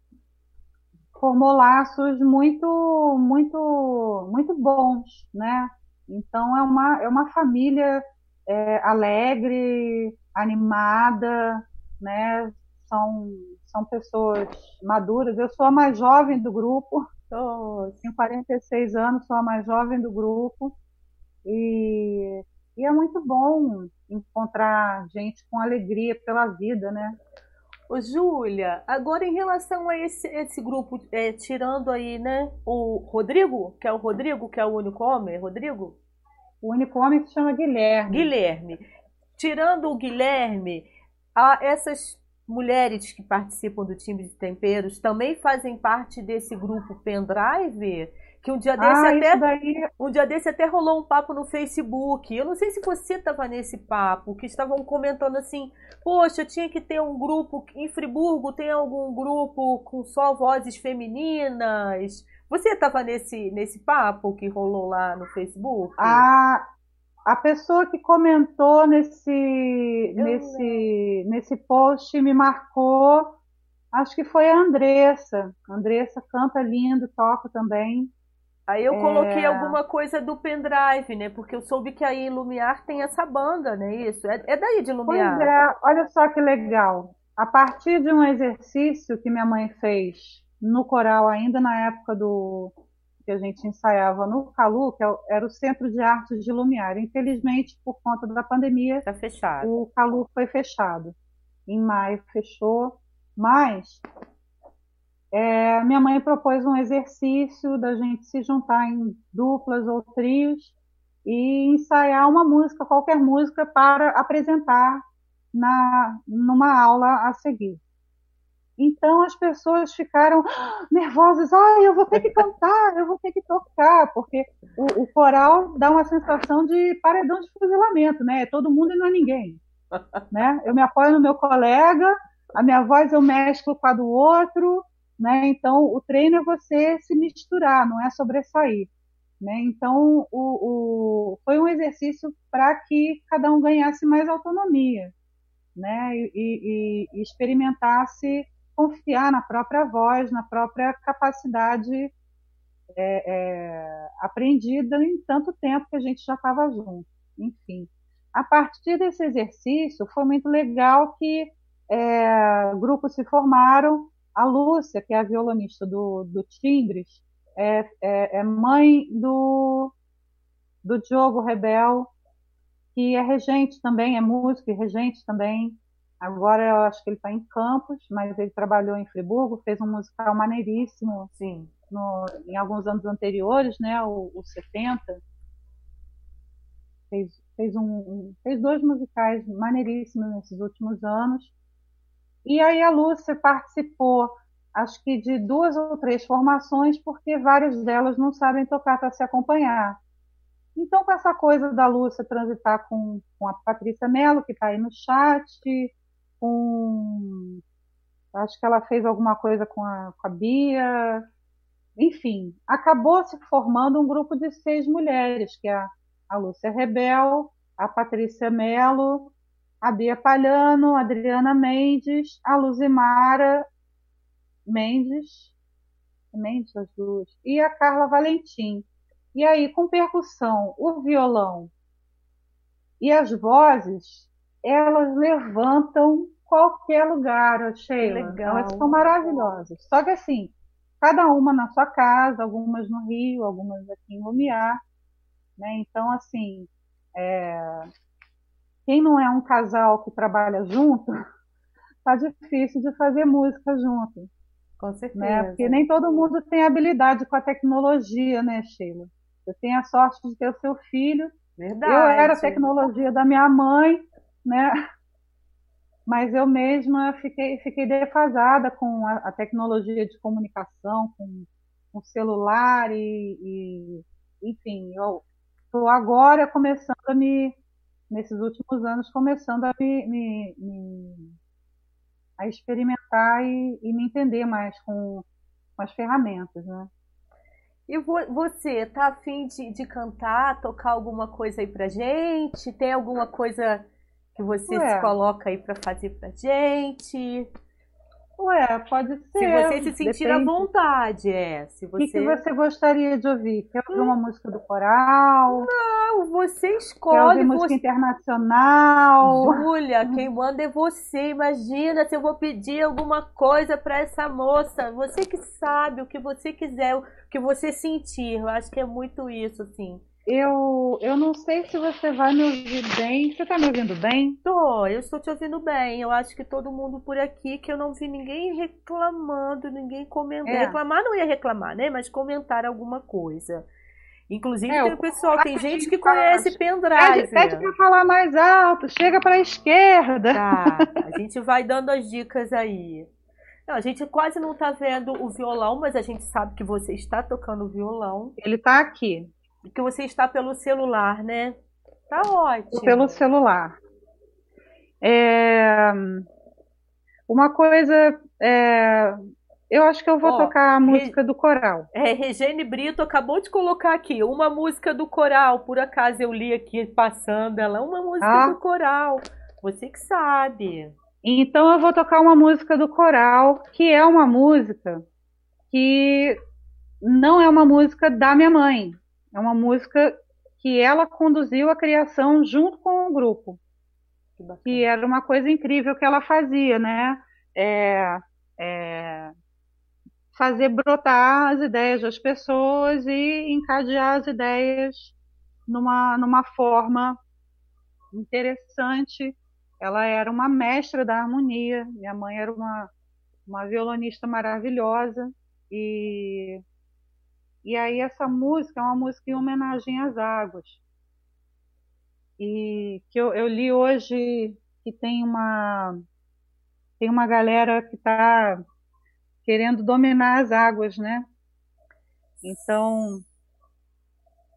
[SPEAKER 2] formou laços muito muito muito bons, né? Então é uma é uma família é, alegre, animada, né? São são pessoas maduras. Eu sou a mais jovem do grupo, oh. tenho 46 anos, sou a mais jovem do grupo. E, e é muito bom encontrar gente com alegria pela vida, né?
[SPEAKER 1] Ô, Júlia, agora em relação a esse, esse grupo, é, tirando aí, né, o Rodrigo, que é o Rodrigo, que é o único homem, Rodrigo?
[SPEAKER 2] O único homem se chama Guilherme.
[SPEAKER 1] Guilherme. Tirando o Guilherme, há essas mulheres que participam do time de temperos também fazem parte desse grupo Pendrive? Que um dia desse ah, até daí... um dia desse até rolou um papo no Facebook. Eu não sei se você estava nesse papo, que estavam comentando assim: "Poxa, tinha que ter um grupo em Friburgo, tem algum grupo com só vozes femininas?" Você estava nesse nesse papo que rolou lá no Facebook?
[SPEAKER 2] Ah, a pessoa que comentou nesse, nesse, nesse post me marcou, acho que foi a Andressa. A Andressa canta lindo, toca também.
[SPEAKER 1] Aí eu coloquei é... alguma coisa do pendrive, né? Porque eu soube que aí em Lumiar tem essa banda, né? Isso. É, é daí de Lumiar.
[SPEAKER 2] Pois é, olha só que legal. A partir de um exercício que minha mãe fez no coral, ainda na época do, que a gente ensaiava no Calu, que é era o Centro de Artes de Lumiar. Infelizmente, por conta da pandemia,
[SPEAKER 1] tá fechado.
[SPEAKER 2] o Calu foi fechado. Em maio fechou, mas é, minha mãe propôs um exercício da gente se juntar em duplas ou trios e ensaiar uma música, qualquer música, para apresentar na, numa aula a seguir. Então as pessoas ficaram nervosas, ah, eu vou ter que cantar, eu vou ter que tocar, porque o, o, coral dá uma sensação de paredão de fuzilamento, né? Todo mundo e não é ninguém. né? Eu me apoio no meu colega, a minha voz eu mesclo com a do outro, né? Então o treino é você se misturar, não é sobressair. Né? Então o, o foi um exercício para que cada um ganhasse mais autonomia, né? e, e, e experimentasse confiar na própria voz, na própria capacidade é, é, aprendida em tanto tempo que a gente já estava junto. Enfim, a partir desse exercício foi muito legal que é, grupos se formaram. A Lúcia, que é a violonista do, do Timbres, é, é, é mãe do, do Diogo Rebel, que é regente também, é músico e regente também Agora eu acho que ele está em Campos, mas ele trabalhou em Friburgo, fez um musical maneiríssimo,
[SPEAKER 1] Sim.
[SPEAKER 2] No, em alguns anos anteriores, né, o, o 70. fez, fez, um, fez dois musicais maneiríssimos nesses últimos anos. E aí a Lúcia participou, acho que de duas ou três formações, porque várias delas não sabem tocar para se acompanhar. Então, com essa coisa da Lúcia transitar com, com a Patrícia Mello, que está aí no chat, com. Acho que ela fez alguma coisa com a, com a Bia. Enfim, acabou se formando um grupo de seis mulheres, que é a, a Lúcia Rebel, a Patrícia Mello, a Bia Palhano, a Adriana Mendes, a Luzimara Mendes, Mendes as duas, e a Carla Valentim. E aí, com percussão, o violão e as vozes, elas levantam qualquer lugar, Sheila. Legal. Elas são maravilhosas. Só que assim, cada uma na sua casa, algumas no Rio, algumas aqui em Lumiar. Né? Então, assim, é... quem não é um casal que trabalha junto, tá difícil de fazer música junto.
[SPEAKER 1] Com né? certeza.
[SPEAKER 2] Né? Porque nem todo mundo tem habilidade com a tecnologia, né, Sheila? Eu tenho a sorte de ter o seu filho.
[SPEAKER 1] Verdade.
[SPEAKER 2] Eu era a tecnologia da minha mãe, né? Mas eu mesma fiquei, fiquei defasada com a, a tecnologia de comunicação, com o celular e, e enfim, eu estou agora começando a me, nesses últimos anos, começando a me, me, me a experimentar e, e, me entender mais com, com as ferramentas, né?
[SPEAKER 1] E você, tá afim de, de cantar, tocar alguma coisa aí pra gente? Tem alguma coisa que você Ué. se coloca aí pra fazer pra gente?
[SPEAKER 2] Ué, pode ser.
[SPEAKER 1] Se você se sentir Depende. à vontade, é.
[SPEAKER 2] Se você... O que, que você gostaria de ouvir? Quer ouvir hum. uma música do coral?
[SPEAKER 1] Não, você escolhe.
[SPEAKER 2] Quer ouvir música internacional?
[SPEAKER 1] Júlia, quem manda é você. Imagina se eu vou pedir alguma coisa para essa moça. Você que sabe o que você quiser, o que você sentir. Eu acho que é muito isso, assim.
[SPEAKER 2] Eu, eu não sei se você vai me ouvir bem. Você está me ouvindo bem?
[SPEAKER 1] Tô, eu estou te ouvindo bem. Eu acho que todo mundo por aqui, que eu não vi ninguém reclamando, ninguém comentando. É. Reclamar não ia reclamar, né? Mas comentar alguma coisa. Inclusive é, tem o pessoal, tem gente que conhece pendrive.
[SPEAKER 2] Pede, pede para falar mais alto, chega para a esquerda.
[SPEAKER 1] Tá, a gente vai dando as dicas aí. Não, a gente quase não está vendo o violão, mas a gente sabe que você está tocando o violão.
[SPEAKER 2] Ele está aqui
[SPEAKER 1] que você está pelo celular, né? Tá ótimo.
[SPEAKER 2] Pelo celular. É... Uma coisa. É... Eu acho que eu vou Ó, tocar a música Re... do coral.
[SPEAKER 1] É, Regine Brito acabou de colocar aqui uma música do coral. Por acaso eu li aqui passando ela, uma música ah. do coral. Você que sabe.
[SPEAKER 2] Então eu vou tocar uma música do coral, que é uma música que não é uma música da minha mãe. É uma música que ela conduziu a criação junto com o grupo. Que, que era uma coisa incrível que ela fazia, né? É, é, fazer brotar as ideias das pessoas e encadear as ideias numa, numa forma interessante. Ela era uma mestra da harmonia. Minha mãe era uma, uma violonista maravilhosa e e aí essa música é uma música em homenagem às águas. E que eu, eu li hoje que tem uma tem uma galera que está querendo dominar as águas, né? Então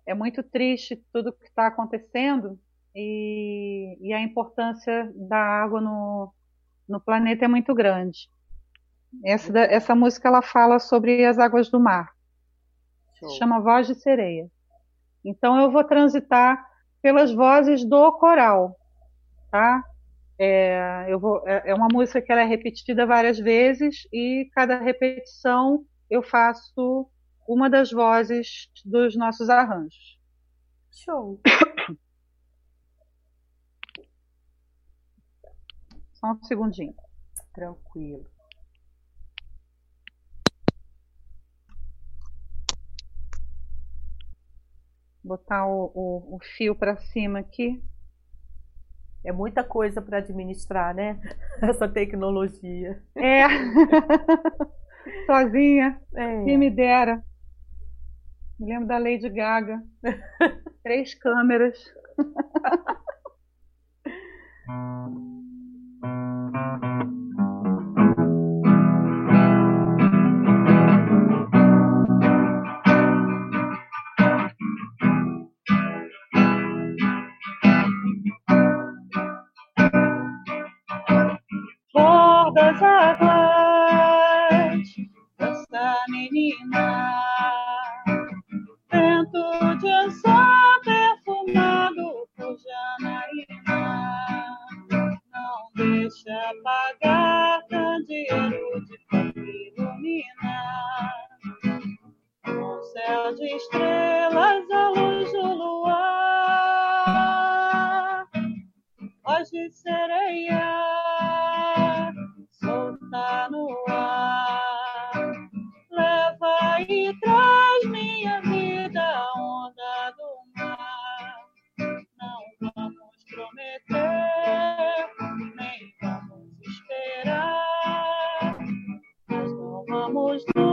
[SPEAKER 2] é muito triste tudo que está acontecendo e, e, a importância da água no, no planeta é muito grande. Essa, essa música ela fala sobre as águas do mar. Show. Se chama Voz de Sereia. Então eu vou transitar pelas vozes do coral, tá? É, eu vou, é, é uma música que ela é repetida várias vezes e cada repetição eu faço uma das vozes dos nossos arranjos.
[SPEAKER 1] Show.
[SPEAKER 2] Só um segundinho.
[SPEAKER 1] Tranquilo.
[SPEAKER 2] Botar o, o, o fio para cima aqui.
[SPEAKER 1] É muita coisa para administrar, né? Essa tecnologia.
[SPEAKER 2] É. Sozinha. É. Quem me dera. Me lembro da Lady Gaga. Três câmeras.
[SPEAKER 3] Que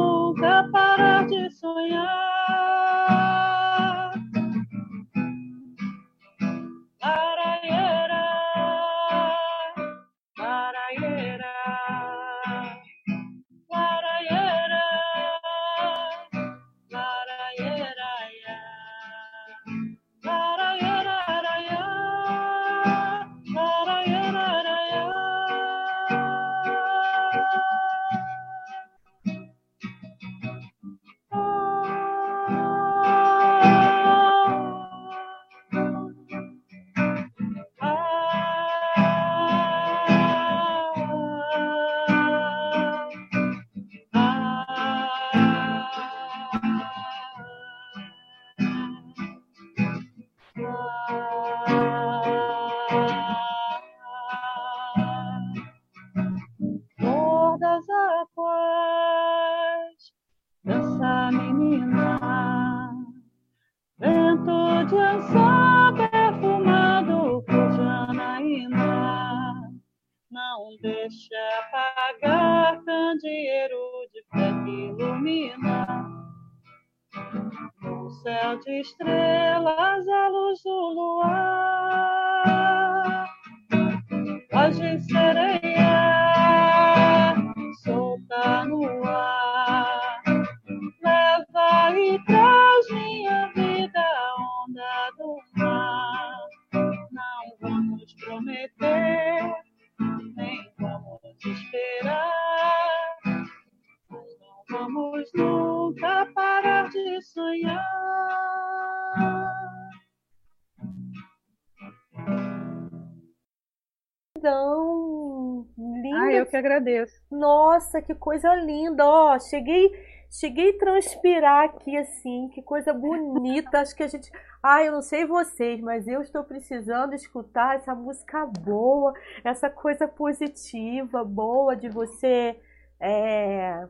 [SPEAKER 1] que coisa linda! Ó, cheguei, cheguei a transpirar aqui assim, que coisa bonita. Acho que a gente. Ai, eu não sei vocês, mas eu estou precisando escutar essa música boa, essa coisa positiva, boa de você. É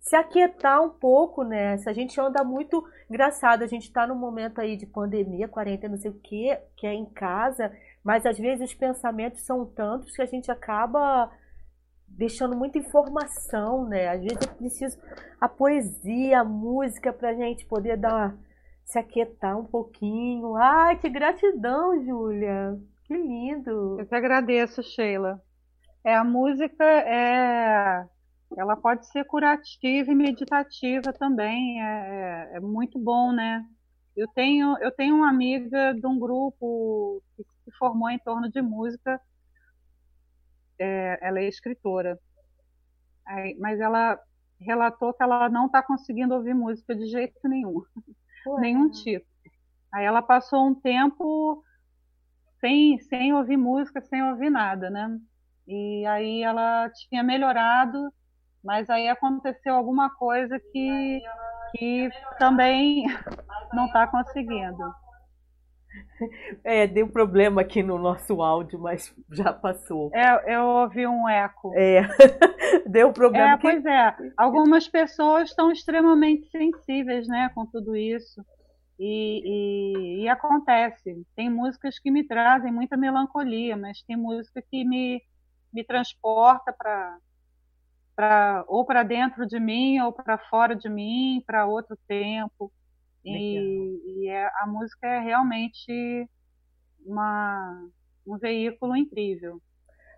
[SPEAKER 1] se aquietar um pouco, né? Se a gente anda muito engraçado, a gente está num momento aí de pandemia, quarentena, não sei o que, que é em casa, mas às vezes os pensamentos são tantos que a gente acaba deixando muita informação, né? Às vezes eu preciso a poesia, a música para a gente poder dar se aquietar um pouquinho. Ai, que gratidão, Júlia. Que lindo.
[SPEAKER 3] Eu que agradeço, Sheila. É a música é ela pode ser curativa e meditativa também. É, é, é muito bom, né? Eu tenho eu tenho uma amiga de um grupo que se formou em torno de música é, ela é escritora, Aí, mas ela relatou que ela não está conseguindo ouvir música de jeito nenhum, Ué. nenhum tipo. Aí ela passou um tempo sem, sem ouvir música, sem ouvir nada, né? E aí ela tinha melhorado, mas aí aconteceu alguma coisa que, que também não está conseguindo.
[SPEAKER 1] É, deu problema aqui no nosso áudio, mas já passou.
[SPEAKER 3] É, eu ouvi um eco.
[SPEAKER 1] É, deu problema.
[SPEAKER 3] É, pois é. Algumas pessoas estão extremamente sensíveis, né, com tudo isso. E, e, e, acontece. Tem músicas que me trazem muita melancolia, mas tem música que me, me transporta para para ou para dentro de mim ou para fora de mim, para outro tempo. E, e é, a música é realmente
[SPEAKER 2] uma, um veículo incrível.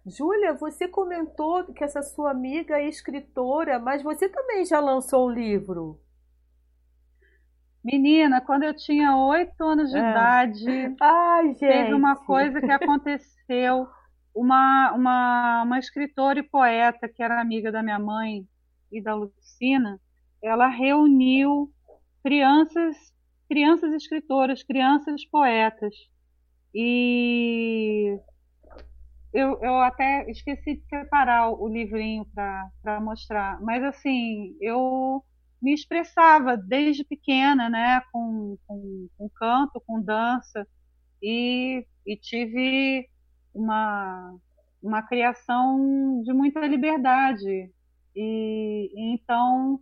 [SPEAKER 1] Júlia, você comentou que essa sua amiga é escritora, mas você também já lançou um livro.
[SPEAKER 2] Menina, quando eu tinha oito anos de é. idade,
[SPEAKER 1] Ai,
[SPEAKER 2] teve uma coisa que aconteceu. Uma, uma, uma escritora e poeta que era amiga da minha mãe e da Lucina, ela reuniu crianças, crianças escritoras, crianças poetas. E eu, eu até esqueci de separar o livrinho para mostrar, mas assim, eu me expressava desde pequena, né, com, com, com canto, com dança, e, e tive uma, uma criação de muita liberdade. E, e então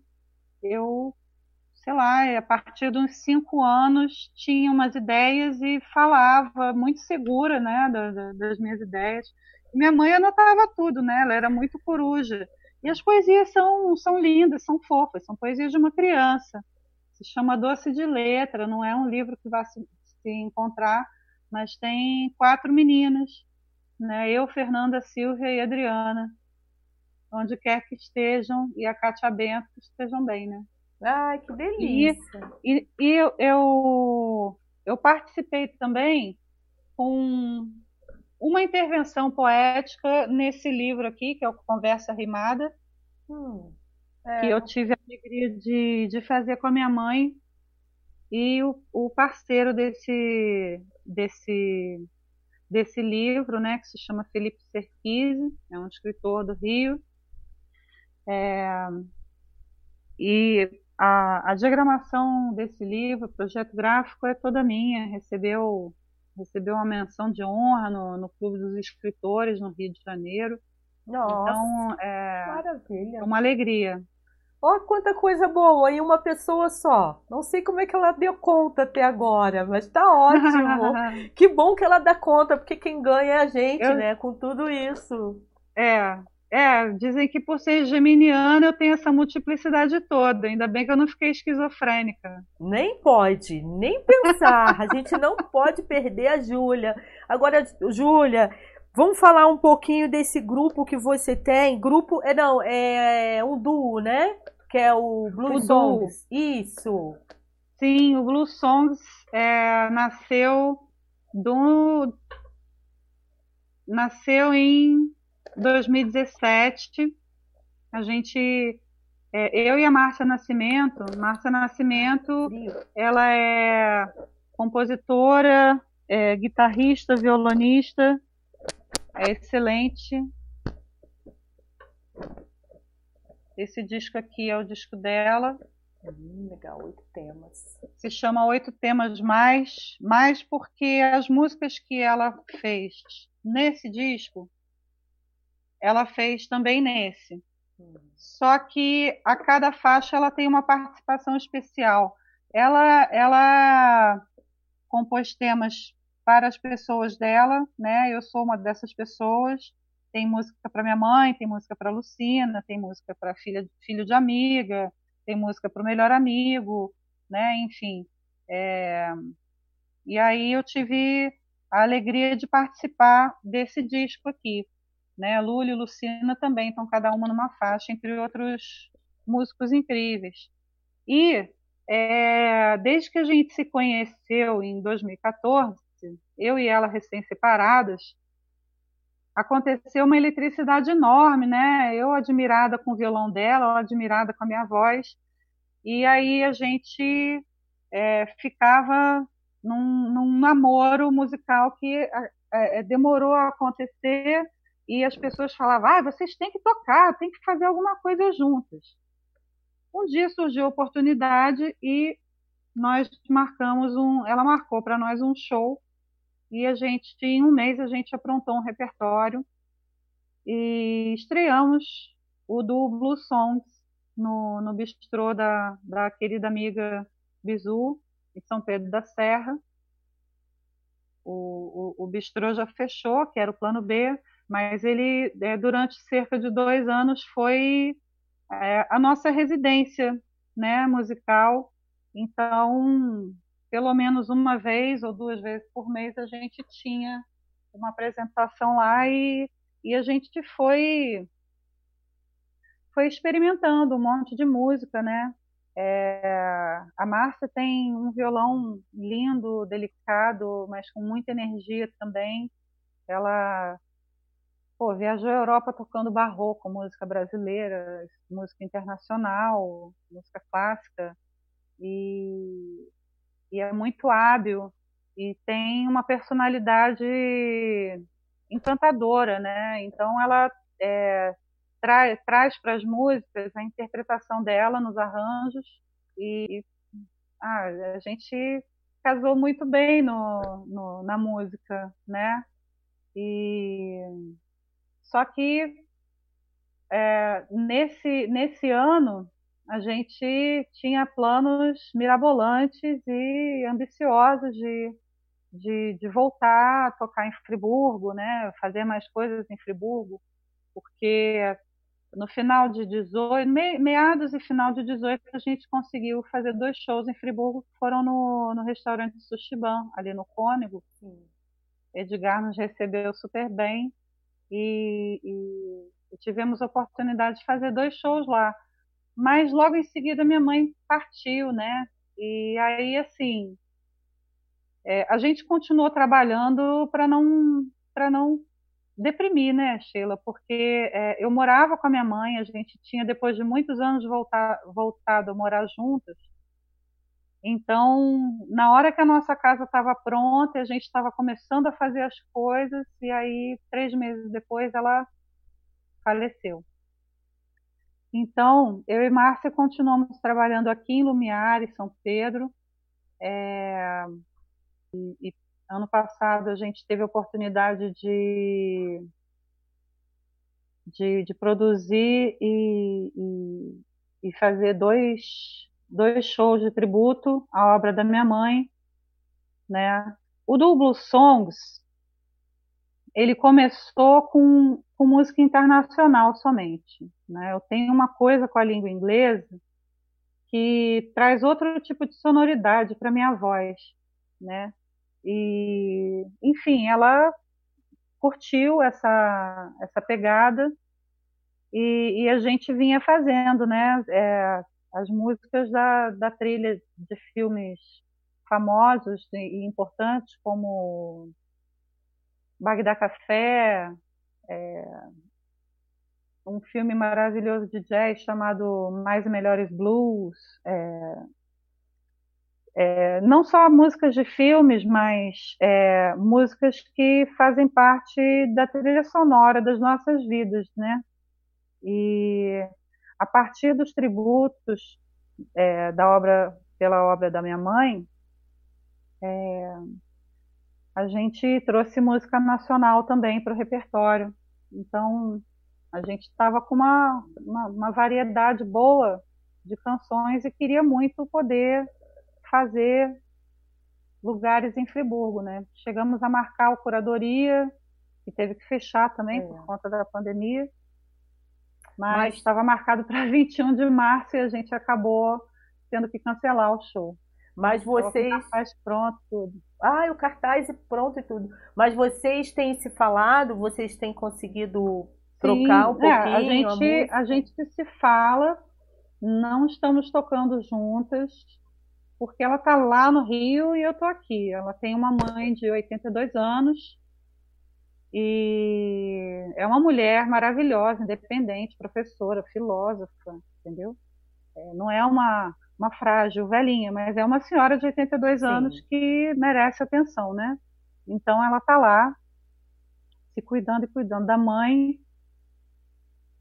[SPEAKER 2] eu, sei lá, a partir uns cinco anos tinha umas ideias e falava muito segura, né, das minhas ideias. Minha mãe anotava tudo, né? Ela era muito coruja. E as poesias são, são lindas, são fofas, são poesias de uma criança. Se chama Doce de Letra, não é um livro que vai se, se encontrar, mas tem quatro meninas, né? Eu, Fernanda, Silvia e Adriana, onde quer que estejam, e a Cátia Bento estejam bem, né?
[SPEAKER 1] Ai, que delícia!
[SPEAKER 2] E, e, e eu, eu, eu participei também com uma intervenção poética nesse livro aqui, que é o Conversa Rimada, hum, é. que eu tive a alegria de, de fazer com a minha mãe e o, o parceiro desse, desse, desse livro, né, que se chama Felipe Serquise, é um escritor do Rio. É, e a, a diagramação desse livro, o projeto gráfico, é toda minha, recebeu recebeu uma menção de honra no, no Clube dos Escritores no Rio de Janeiro.
[SPEAKER 1] Nossa,
[SPEAKER 2] então, é
[SPEAKER 1] maravilha.
[SPEAKER 2] uma alegria.
[SPEAKER 1] Olha quanta coisa boa e uma pessoa só. Não sei como é que ela deu conta até agora, mas tá ótimo. que bom que ela dá conta, porque quem ganha é a gente, Eu... né? Com tudo isso.
[SPEAKER 2] É, é, dizem que por ser geminiana eu tenho essa multiplicidade toda. Ainda bem que eu não fiquei esquizofrênica.
[SPEAKER 1] Nem pode, nem pensar. A gente não pode perder a Júlia. Agora, Júlia, vamos falar um pouquinho desse grupo que você tem. Grupo, é não, é um duo, né? Que é o Blue o Songs. Duo. Isso.
[SPEAKER 2] Sim, o Blue Songs é, nasceu do nasceu em 2017, a gente, é, eu e a Márcia Nascimento, Márcia Nascimento, ela é compositora, é, guitarrista, violonista, é excelente. Esse disco aqui é o disco dela.
[SPEAKER 1] Hum, legal, oito temas.
[SPEAKER 2] Se chama Oito Temas Mais, mais porque as músicas que ela fez nesse disco ela fez também nesse. Só que a cada faixa ela tem uma participação especial. Ela, ela compôs temas para as pessoas dela, né? Eu sou uma dessas pessoas. Tem música para minha mãe, tem música para Lucina, tem música para filha, filho de amiga, tem música para o melhor amigo, né? Enfim. É... E aí eu tive a alegria de participar desse disco aqui né? Lúlia e Lucina também estão cada uma numa faixa, entre outros músicos incríveis. E é, desde que a gente se conheceu em 2014, eu e ela recém-separadas, aconteceu uma eletricidade enorme, né? Eu admirada com o violão dela, ela admirada com a minha voz, e aí a gente é, ficava num, num, namoro musical que é, é demorou a acontecer e as pessoas falavam: ah, vocês têm que tocar, têm que fazer alguma coisa juntas. Um dia surgiu a oportunidade e nós marcamos um, ela marcou para nós um show e a gente, em um mês, a gente aprontou um repertório e estreamos o do Blue Songs no, no bistrô da, da querida amiga Bizu, em São Pedro da Serra. O, o, o bistrô já fechou, que era o plano B, mas ele, é, durante cerca de dois anos, foi é, a nossa residência né, musical. Então, pelo menos uma vez ou duas vezes por mês a gente tinha uma apresentação lá e, e a gente foi foi experimentando um monte de música, né? É, a Márcia tem um violão lindo, delicado, mas com muita energia também. Ela pô, viajou à Europa tocando barroco, música brasileira, música internacional, música clássica, e, e é muito hábil e tem uma personalidade encantadora, né? Então ela é, tra traz para as músicas a interpretação dela nos arranjos e ah, a gente casou muito bem no, no, na música, né? E só que é, nesse nesse ano a gente tinha planos mirabolantes e ambiciosos de, de, de voltar a tocar em Friburgo, né? Fazer mais coisas em Friburgo, porque no final de 18, meados e final de 18, a gente conseguiu fazer dois shows em Friburgo, que foram no, no restaurante Sushiban, ali no Cônego. Sim. Edgar nos recebeu super bem e, e, tivemos a oportunidade de fazer dois shows lá. Mas logo em seguida minha mãe partiu, né? E aí, assim, é, a gente continuou trabalhando para não, para não deprimir, né, Sheila? Porque é, eu morava com a minha mãe, a gente tinha, depois de muitos anos, voltar, voltado a morar juntas. Então, na hora que a nossa casa estava pronta, a gente estava começando a fazer as coisas, e aí, três meses depois, ela faleceu. Então, eu e Márcia continuamos trabalhando aqui em Lumiar, em São Pedro. É, e, e Ano passado a gente teve a oportunidade de, de, de produzir e, e, e, fazer dois, dois shows de tributo à obra da minha mãe. Né? O Double Songs ele começou com, com música internacional somente. Né? Eu tenho uma coisa com a língua inglesa que traz outro tipo de sonoridade para minha voz, né? E, enfim, ela curtiu essa, essa pegada e, e a gente vinha fazendo, né? É, as músicas da, da trilha de filmes famosos e importantes como Bagdá Café, é, um filme maravilhoso de jazz chamado Mais e Melhores Blues, é, é, não só músicas de filmes, mas é, músicas que fazem parte da trilha sonora das nossas vidas, né? E a partir dos tributos é, da obra pela obra da minha mãe, é, a gente trouxe música nacional também para o repertório. Então a gente estava com uma, uma, uma variedade boa de canções e queria muito poder fazer lugares em Friburgo, né? Chegamos a marcar o curadoria, que teve que fechar também é. por conta da pandemia, mas estava marcado para 21 de março e a gente acabou tendo que cancelar o show.
[SPEAKER 1] Mas vocês. O
[SPEAKER 2] cartaz pronto, tudo.
[SPEAKER 1] Ah, o cartaz é pronto e tudo. Mas vocês têm se falado, vocês têm conseguido trocar Sim, um pouquinho? É,
[SPEAKER 2] a, gente, a, a gente se fala, não estamos tocando juntas, porque ela está lá no Rio e eu estou aqui. Ela tem uma mãe de 82 anos e é uma mulher maravilhosa, independente, professora, filósofa, entendeu? É, não é uma, uma frágil velhinha, mas é uma senhora de 82 Sim. anos que merece atenção, né? Então ela está lá se cuidando e cuidando da mãe.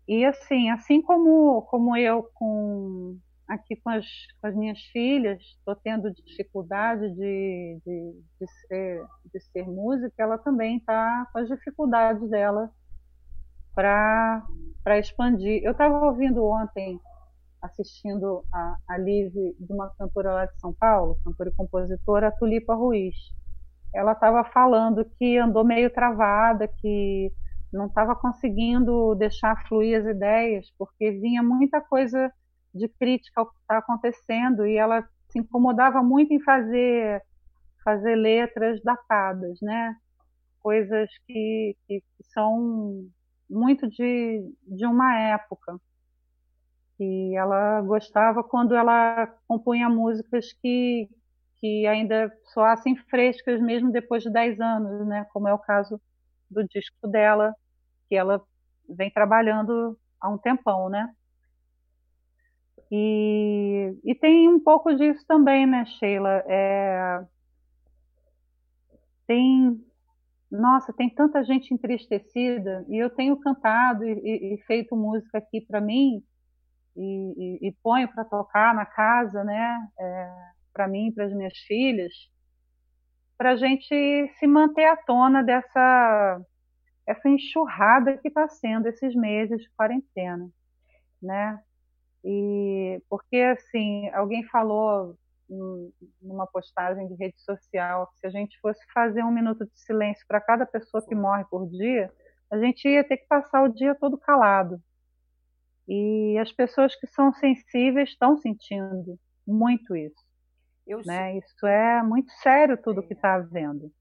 [SPEAKER 2] E assim, assim como, como eu com aqui com as, com as minhas filhas, estou tendo dificuldade de, de, de, ser, de ser música, ela também está com as dificuldades dela para expandir. Eu estava ouvindo ontem, assistindo a, a live de uma cantora lá de São Paulo, cantora e compositora, Tulipa Ruiz. Ela estava falando que andou meio travada, que não estava conseguindo deixar fluir as ideias, porque vinha muita coisa de crítica ao que está acontecendo e ela se incomodava muito em fazer fazer letras datadas, né? Coisas que, que, que são muito de, de uma época. E ela gostava quando ela compunha músicas que, que ainda soassem frescas mesmo depois de 10 anos, né? Como é o caso do disco dela, que ela vem trabalhando há um tempão, né? E, e tem um pouco disso também, né, Sheila? É, tem, nossa, tem tanta gente entristecida e eu tenho cantado e, e feito música aqui para mim e, e, e ponho para tocar na casa, né? É, para mim, para as minhas filhas, para a gente se manter à tona dessa essa enxurrada que está sendo esses meses de quarentena, né? E porque assim, alguém falou numa postagem de rede social que se a gente fosse fazer um minuto de silêncio para cada pessoa que morre por dia, a gente ia ter que passar o dia todo calado. E as pessoas que são sensíveis estão sentindo muito isso. Né? Isso é muito sério tudo que está havendo.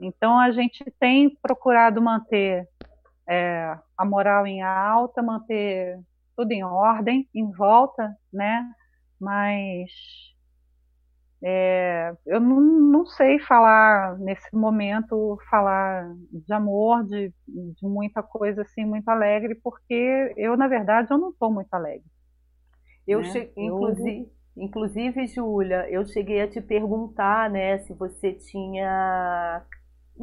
[SPEAKER 2] Então a gente tem procurado manter é, a moral em alta, manter tudo em ordem, em volta, né? Mas é, eu não, não, sei falar nesse momento, falar de amor, de, de, muita coisa assim, muito alegre, porque eu, na verdade, eu não estou muito alegre.
[SPEAKER 1] Eu né? che... inclusive, eu... inclusive, Júlia, eu cheguei a te perguntar, né, se você tinha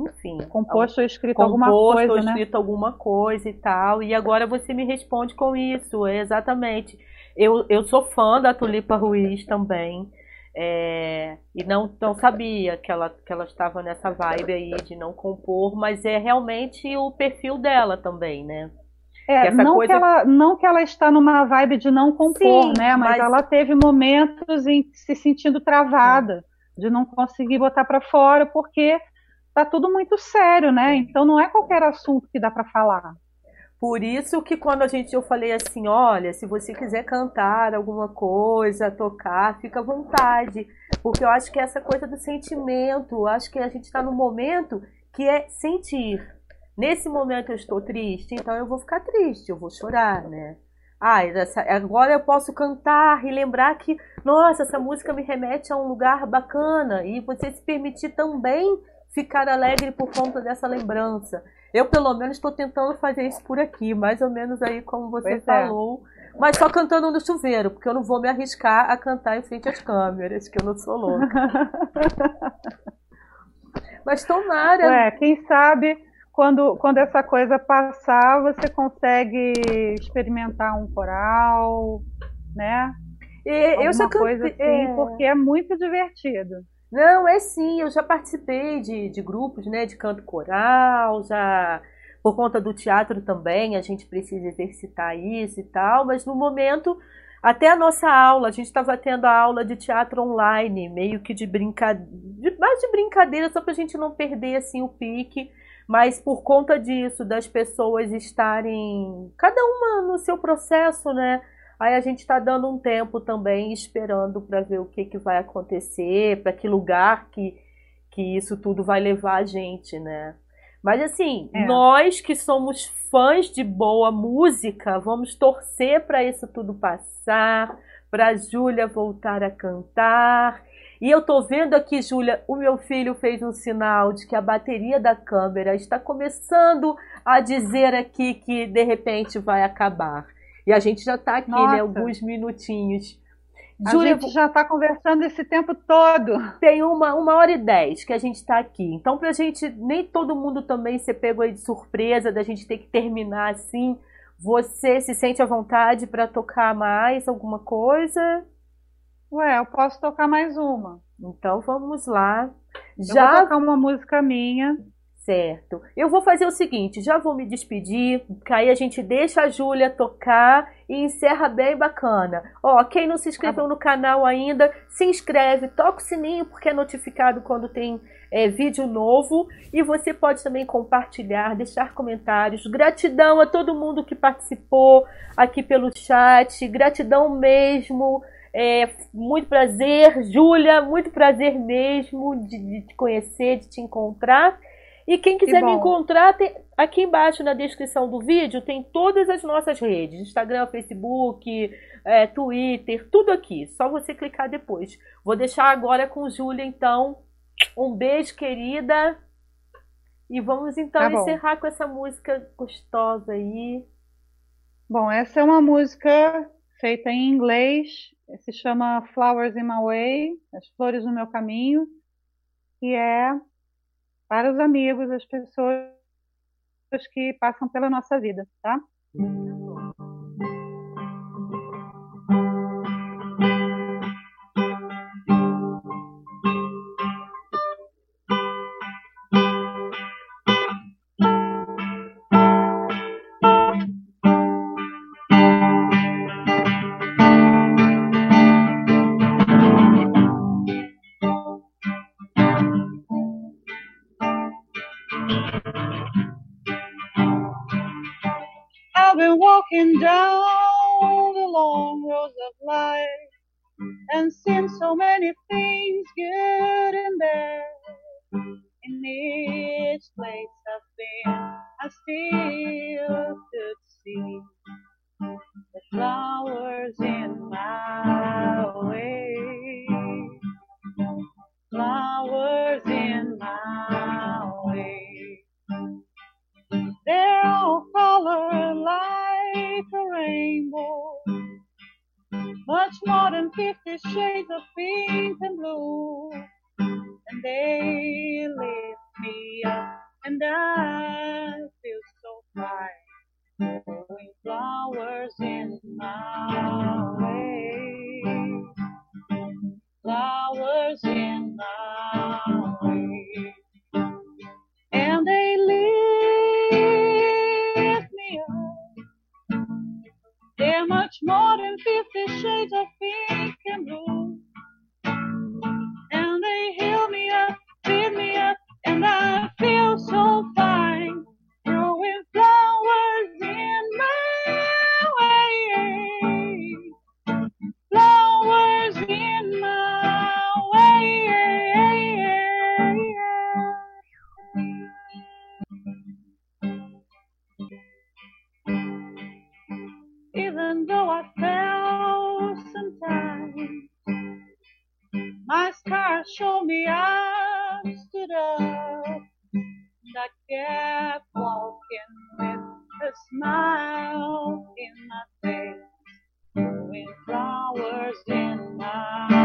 [SPEAKER 1] enfim,
[SPEAKER 2] composto ou escrito composto alguma coisa, ou
[SPEAKER 1] né? escrito alguma coisa e tal. E agora você me responde com isso, exatamente. Eu, eu sou fã da Tulipa Ruiz também. É, e não, não sabia que ela, que ela estava nessa vibe aí de não compor, mas é realmente o perfil dela também, né?
[SPEAKER 2] É, não, coisa... que ela, não que ela está numa vibe de não compor, Sim, né? Mas, mas, ela teve momentos em se sentindo travada, de não conseguir botar para fora, porque tá tudo muito sério, né? Então não é qualquer assunto que dá para falar.
[SPEAKER 1] Por isso que quando a gente eu falei assim, olha, se você quiser cantar alguma coisa, tocar, fica à vontade, porque eu acho que essa coisa do sentimento, acho que a gente está no momento que é sentir. Nesse momento eu estou triste, então eu vou ficar triste, eu vou chorar, né? Ah, essa, agora eu posso cantar e lembrar que, nossa, essa música me remete a um lugar bacana e você se permitir também ficar alegre por conta dessa lembrança. Eu, pelo menos, estou tentando fazer isso por aqui, mais ou menos aí como você pois é. falou. É. Mas só cantando no chuveiro, porque eu não vou me arriscar a cantar em frente às câmeras, que eu não sou louca. Mas tomara.
[SPEAKER 2] Ué, quem sabe quando, quando essa coisa passar, você consegue experimentar um coral, né? E, eu já cantei, assim, é... porque é muito divertido.
[SPEAKER 1] Não, é sim, eu já participei de, de grupos, né, de canto coral, já por conta do teatro também, a gente precisa exercitar isso e tal, mas no momento, até a nossa aula, a gente estava tendo a aula de teatro online, meio que de brincadeira, mais de brincadeira, só para a gente não perder assim o pique, mas por conta disso, das pessoas estarem, cada uma no seu processo, né, Aí a gente está dando um tempo também esperando para ver o que, que vai acontecer, para que lugar que, que isso tudo vai levar a gente, né? Mas assim, é. nós que somos fãs de boa música, vamos torcer para isso tudo passar, para a Júlia voltar a cantar. E eu tô vendo aqui, Júlia, o meu filho fez um sinal de que a bateria da câmera está começando a dizer aqui que de repente vai acabar. E a gente já está aqui, né, Nossa. né? Alguns minutinhos.
[SPEAKER 2] A Júlia, gente já está conversando esse tempo todo.
[SPEAKER 1] Tem uma, uma hora e dez que a gente está aqui. Então, para a gente, nem todo mundo também ser pego aí de surpresa, da gente ter que terminar assim. Você se sente à vontade para tocar mais alguma coisa?
[SPEAKER 2] Ué, eu posso tocar mais uma.
[SPEAKER 1] Então vamos lá.
[SPEAKER 2] Já eu vou tocar uma música minha.
[SPEAKER 1] Certo. Eu vou fazer o seguinte, já vou me despedir, que aí a gente deixa a Júlia tocar e encerra bem bacana. Ó, quem não se inscreveu tá no canal ainda, se inscreve, toca o sininho porque é notificado quando tem é, vídeo novo e você pode também compartilhar, deixar comentários. Gratidão a todo mundo que participou aqui pelo chat, gratidão mesmo. É, muito prazer, Júlia, muito prazer mesmo de, de, te conhecer, de te encontrar. E quem quiser que me encontrar, tem, aqui embaixo na descrição do vídeo tem todas as nossas redes: Instagram, Facebook, é, Twitter, tudo aqui. Só você clicar depois. Vou deixar agora com Júlia, então. Um beijo, querida. E vamos então tá encerrar com essa música gostosa aí.
[SPEAKER 2] Bom, essa é uma música feita em inglês, se chama Flowers in My Way, As Flores no Meu Caminho, e é para os amigos, as pessoas que passam pela nossa vida, tá? Flowers in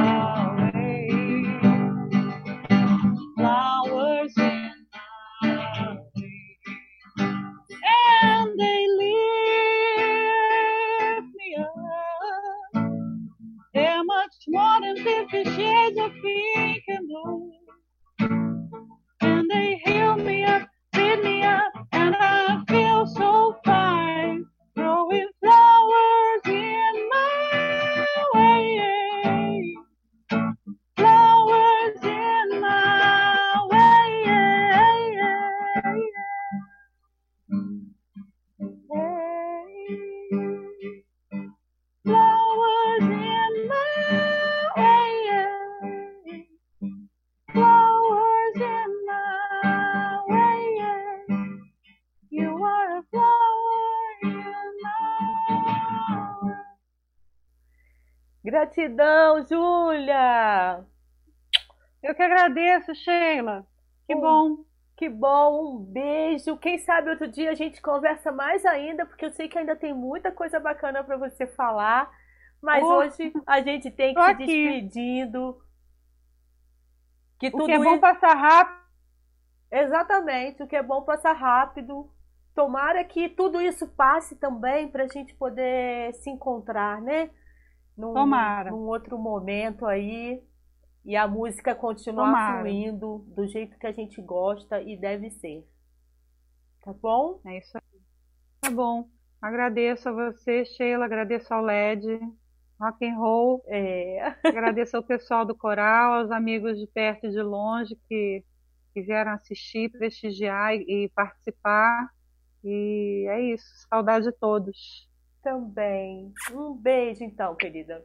[SPEAKER 2] agradeço, Sheila. Que bom.
[SPEAKER 1] Que bom, um beijo. Quem sabe outro dia a gente conversa mais ainda, porque eu sei que ainda tem muita coisa bacana para você falar. Mas oh, hoje a gente tem que se despedindo.
[SPEAKER 2] Que tudo o que é bom isso... passar rápido.
[SPEAKER 1] Exatamente, o que é bom passar rápido. Tomara que tudo isso passe também para a gente poder se encontrar, né?
[SPEAKER 2] Num, Tomara.
[SPEAKER 1] Num outro momento aí e a música continuar Tomara. fluindo do jeito que a gente gosta e deve ser. Tá bom?
[SPEAKER 2] É isso aí. Tá bom. Agradeço a você, Sheila, agradeço ao LED, rock and roll. É. Agradeço ao pessoal do coral, aos amigos de perto e de longe que, que vieram assistir, prestigiar e, e participar. E é isso. Saudade de todos.
[SPEAKER 1] Também. Um beijo então, querida.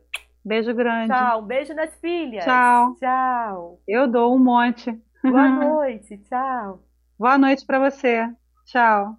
[SPEAKER 2] Beijo grande.
[SPEAKER 1] Tchau. Beijo nas filhas.
[SPEAKER 2] Tchau.
[SPEAKER 1] Tchau.
[SPEAKER 2] Eu dou um monte.
[SPEAKER 1] Boa noite. Tchau.
[SPEAKER 2] Boa noite para você. Tchau.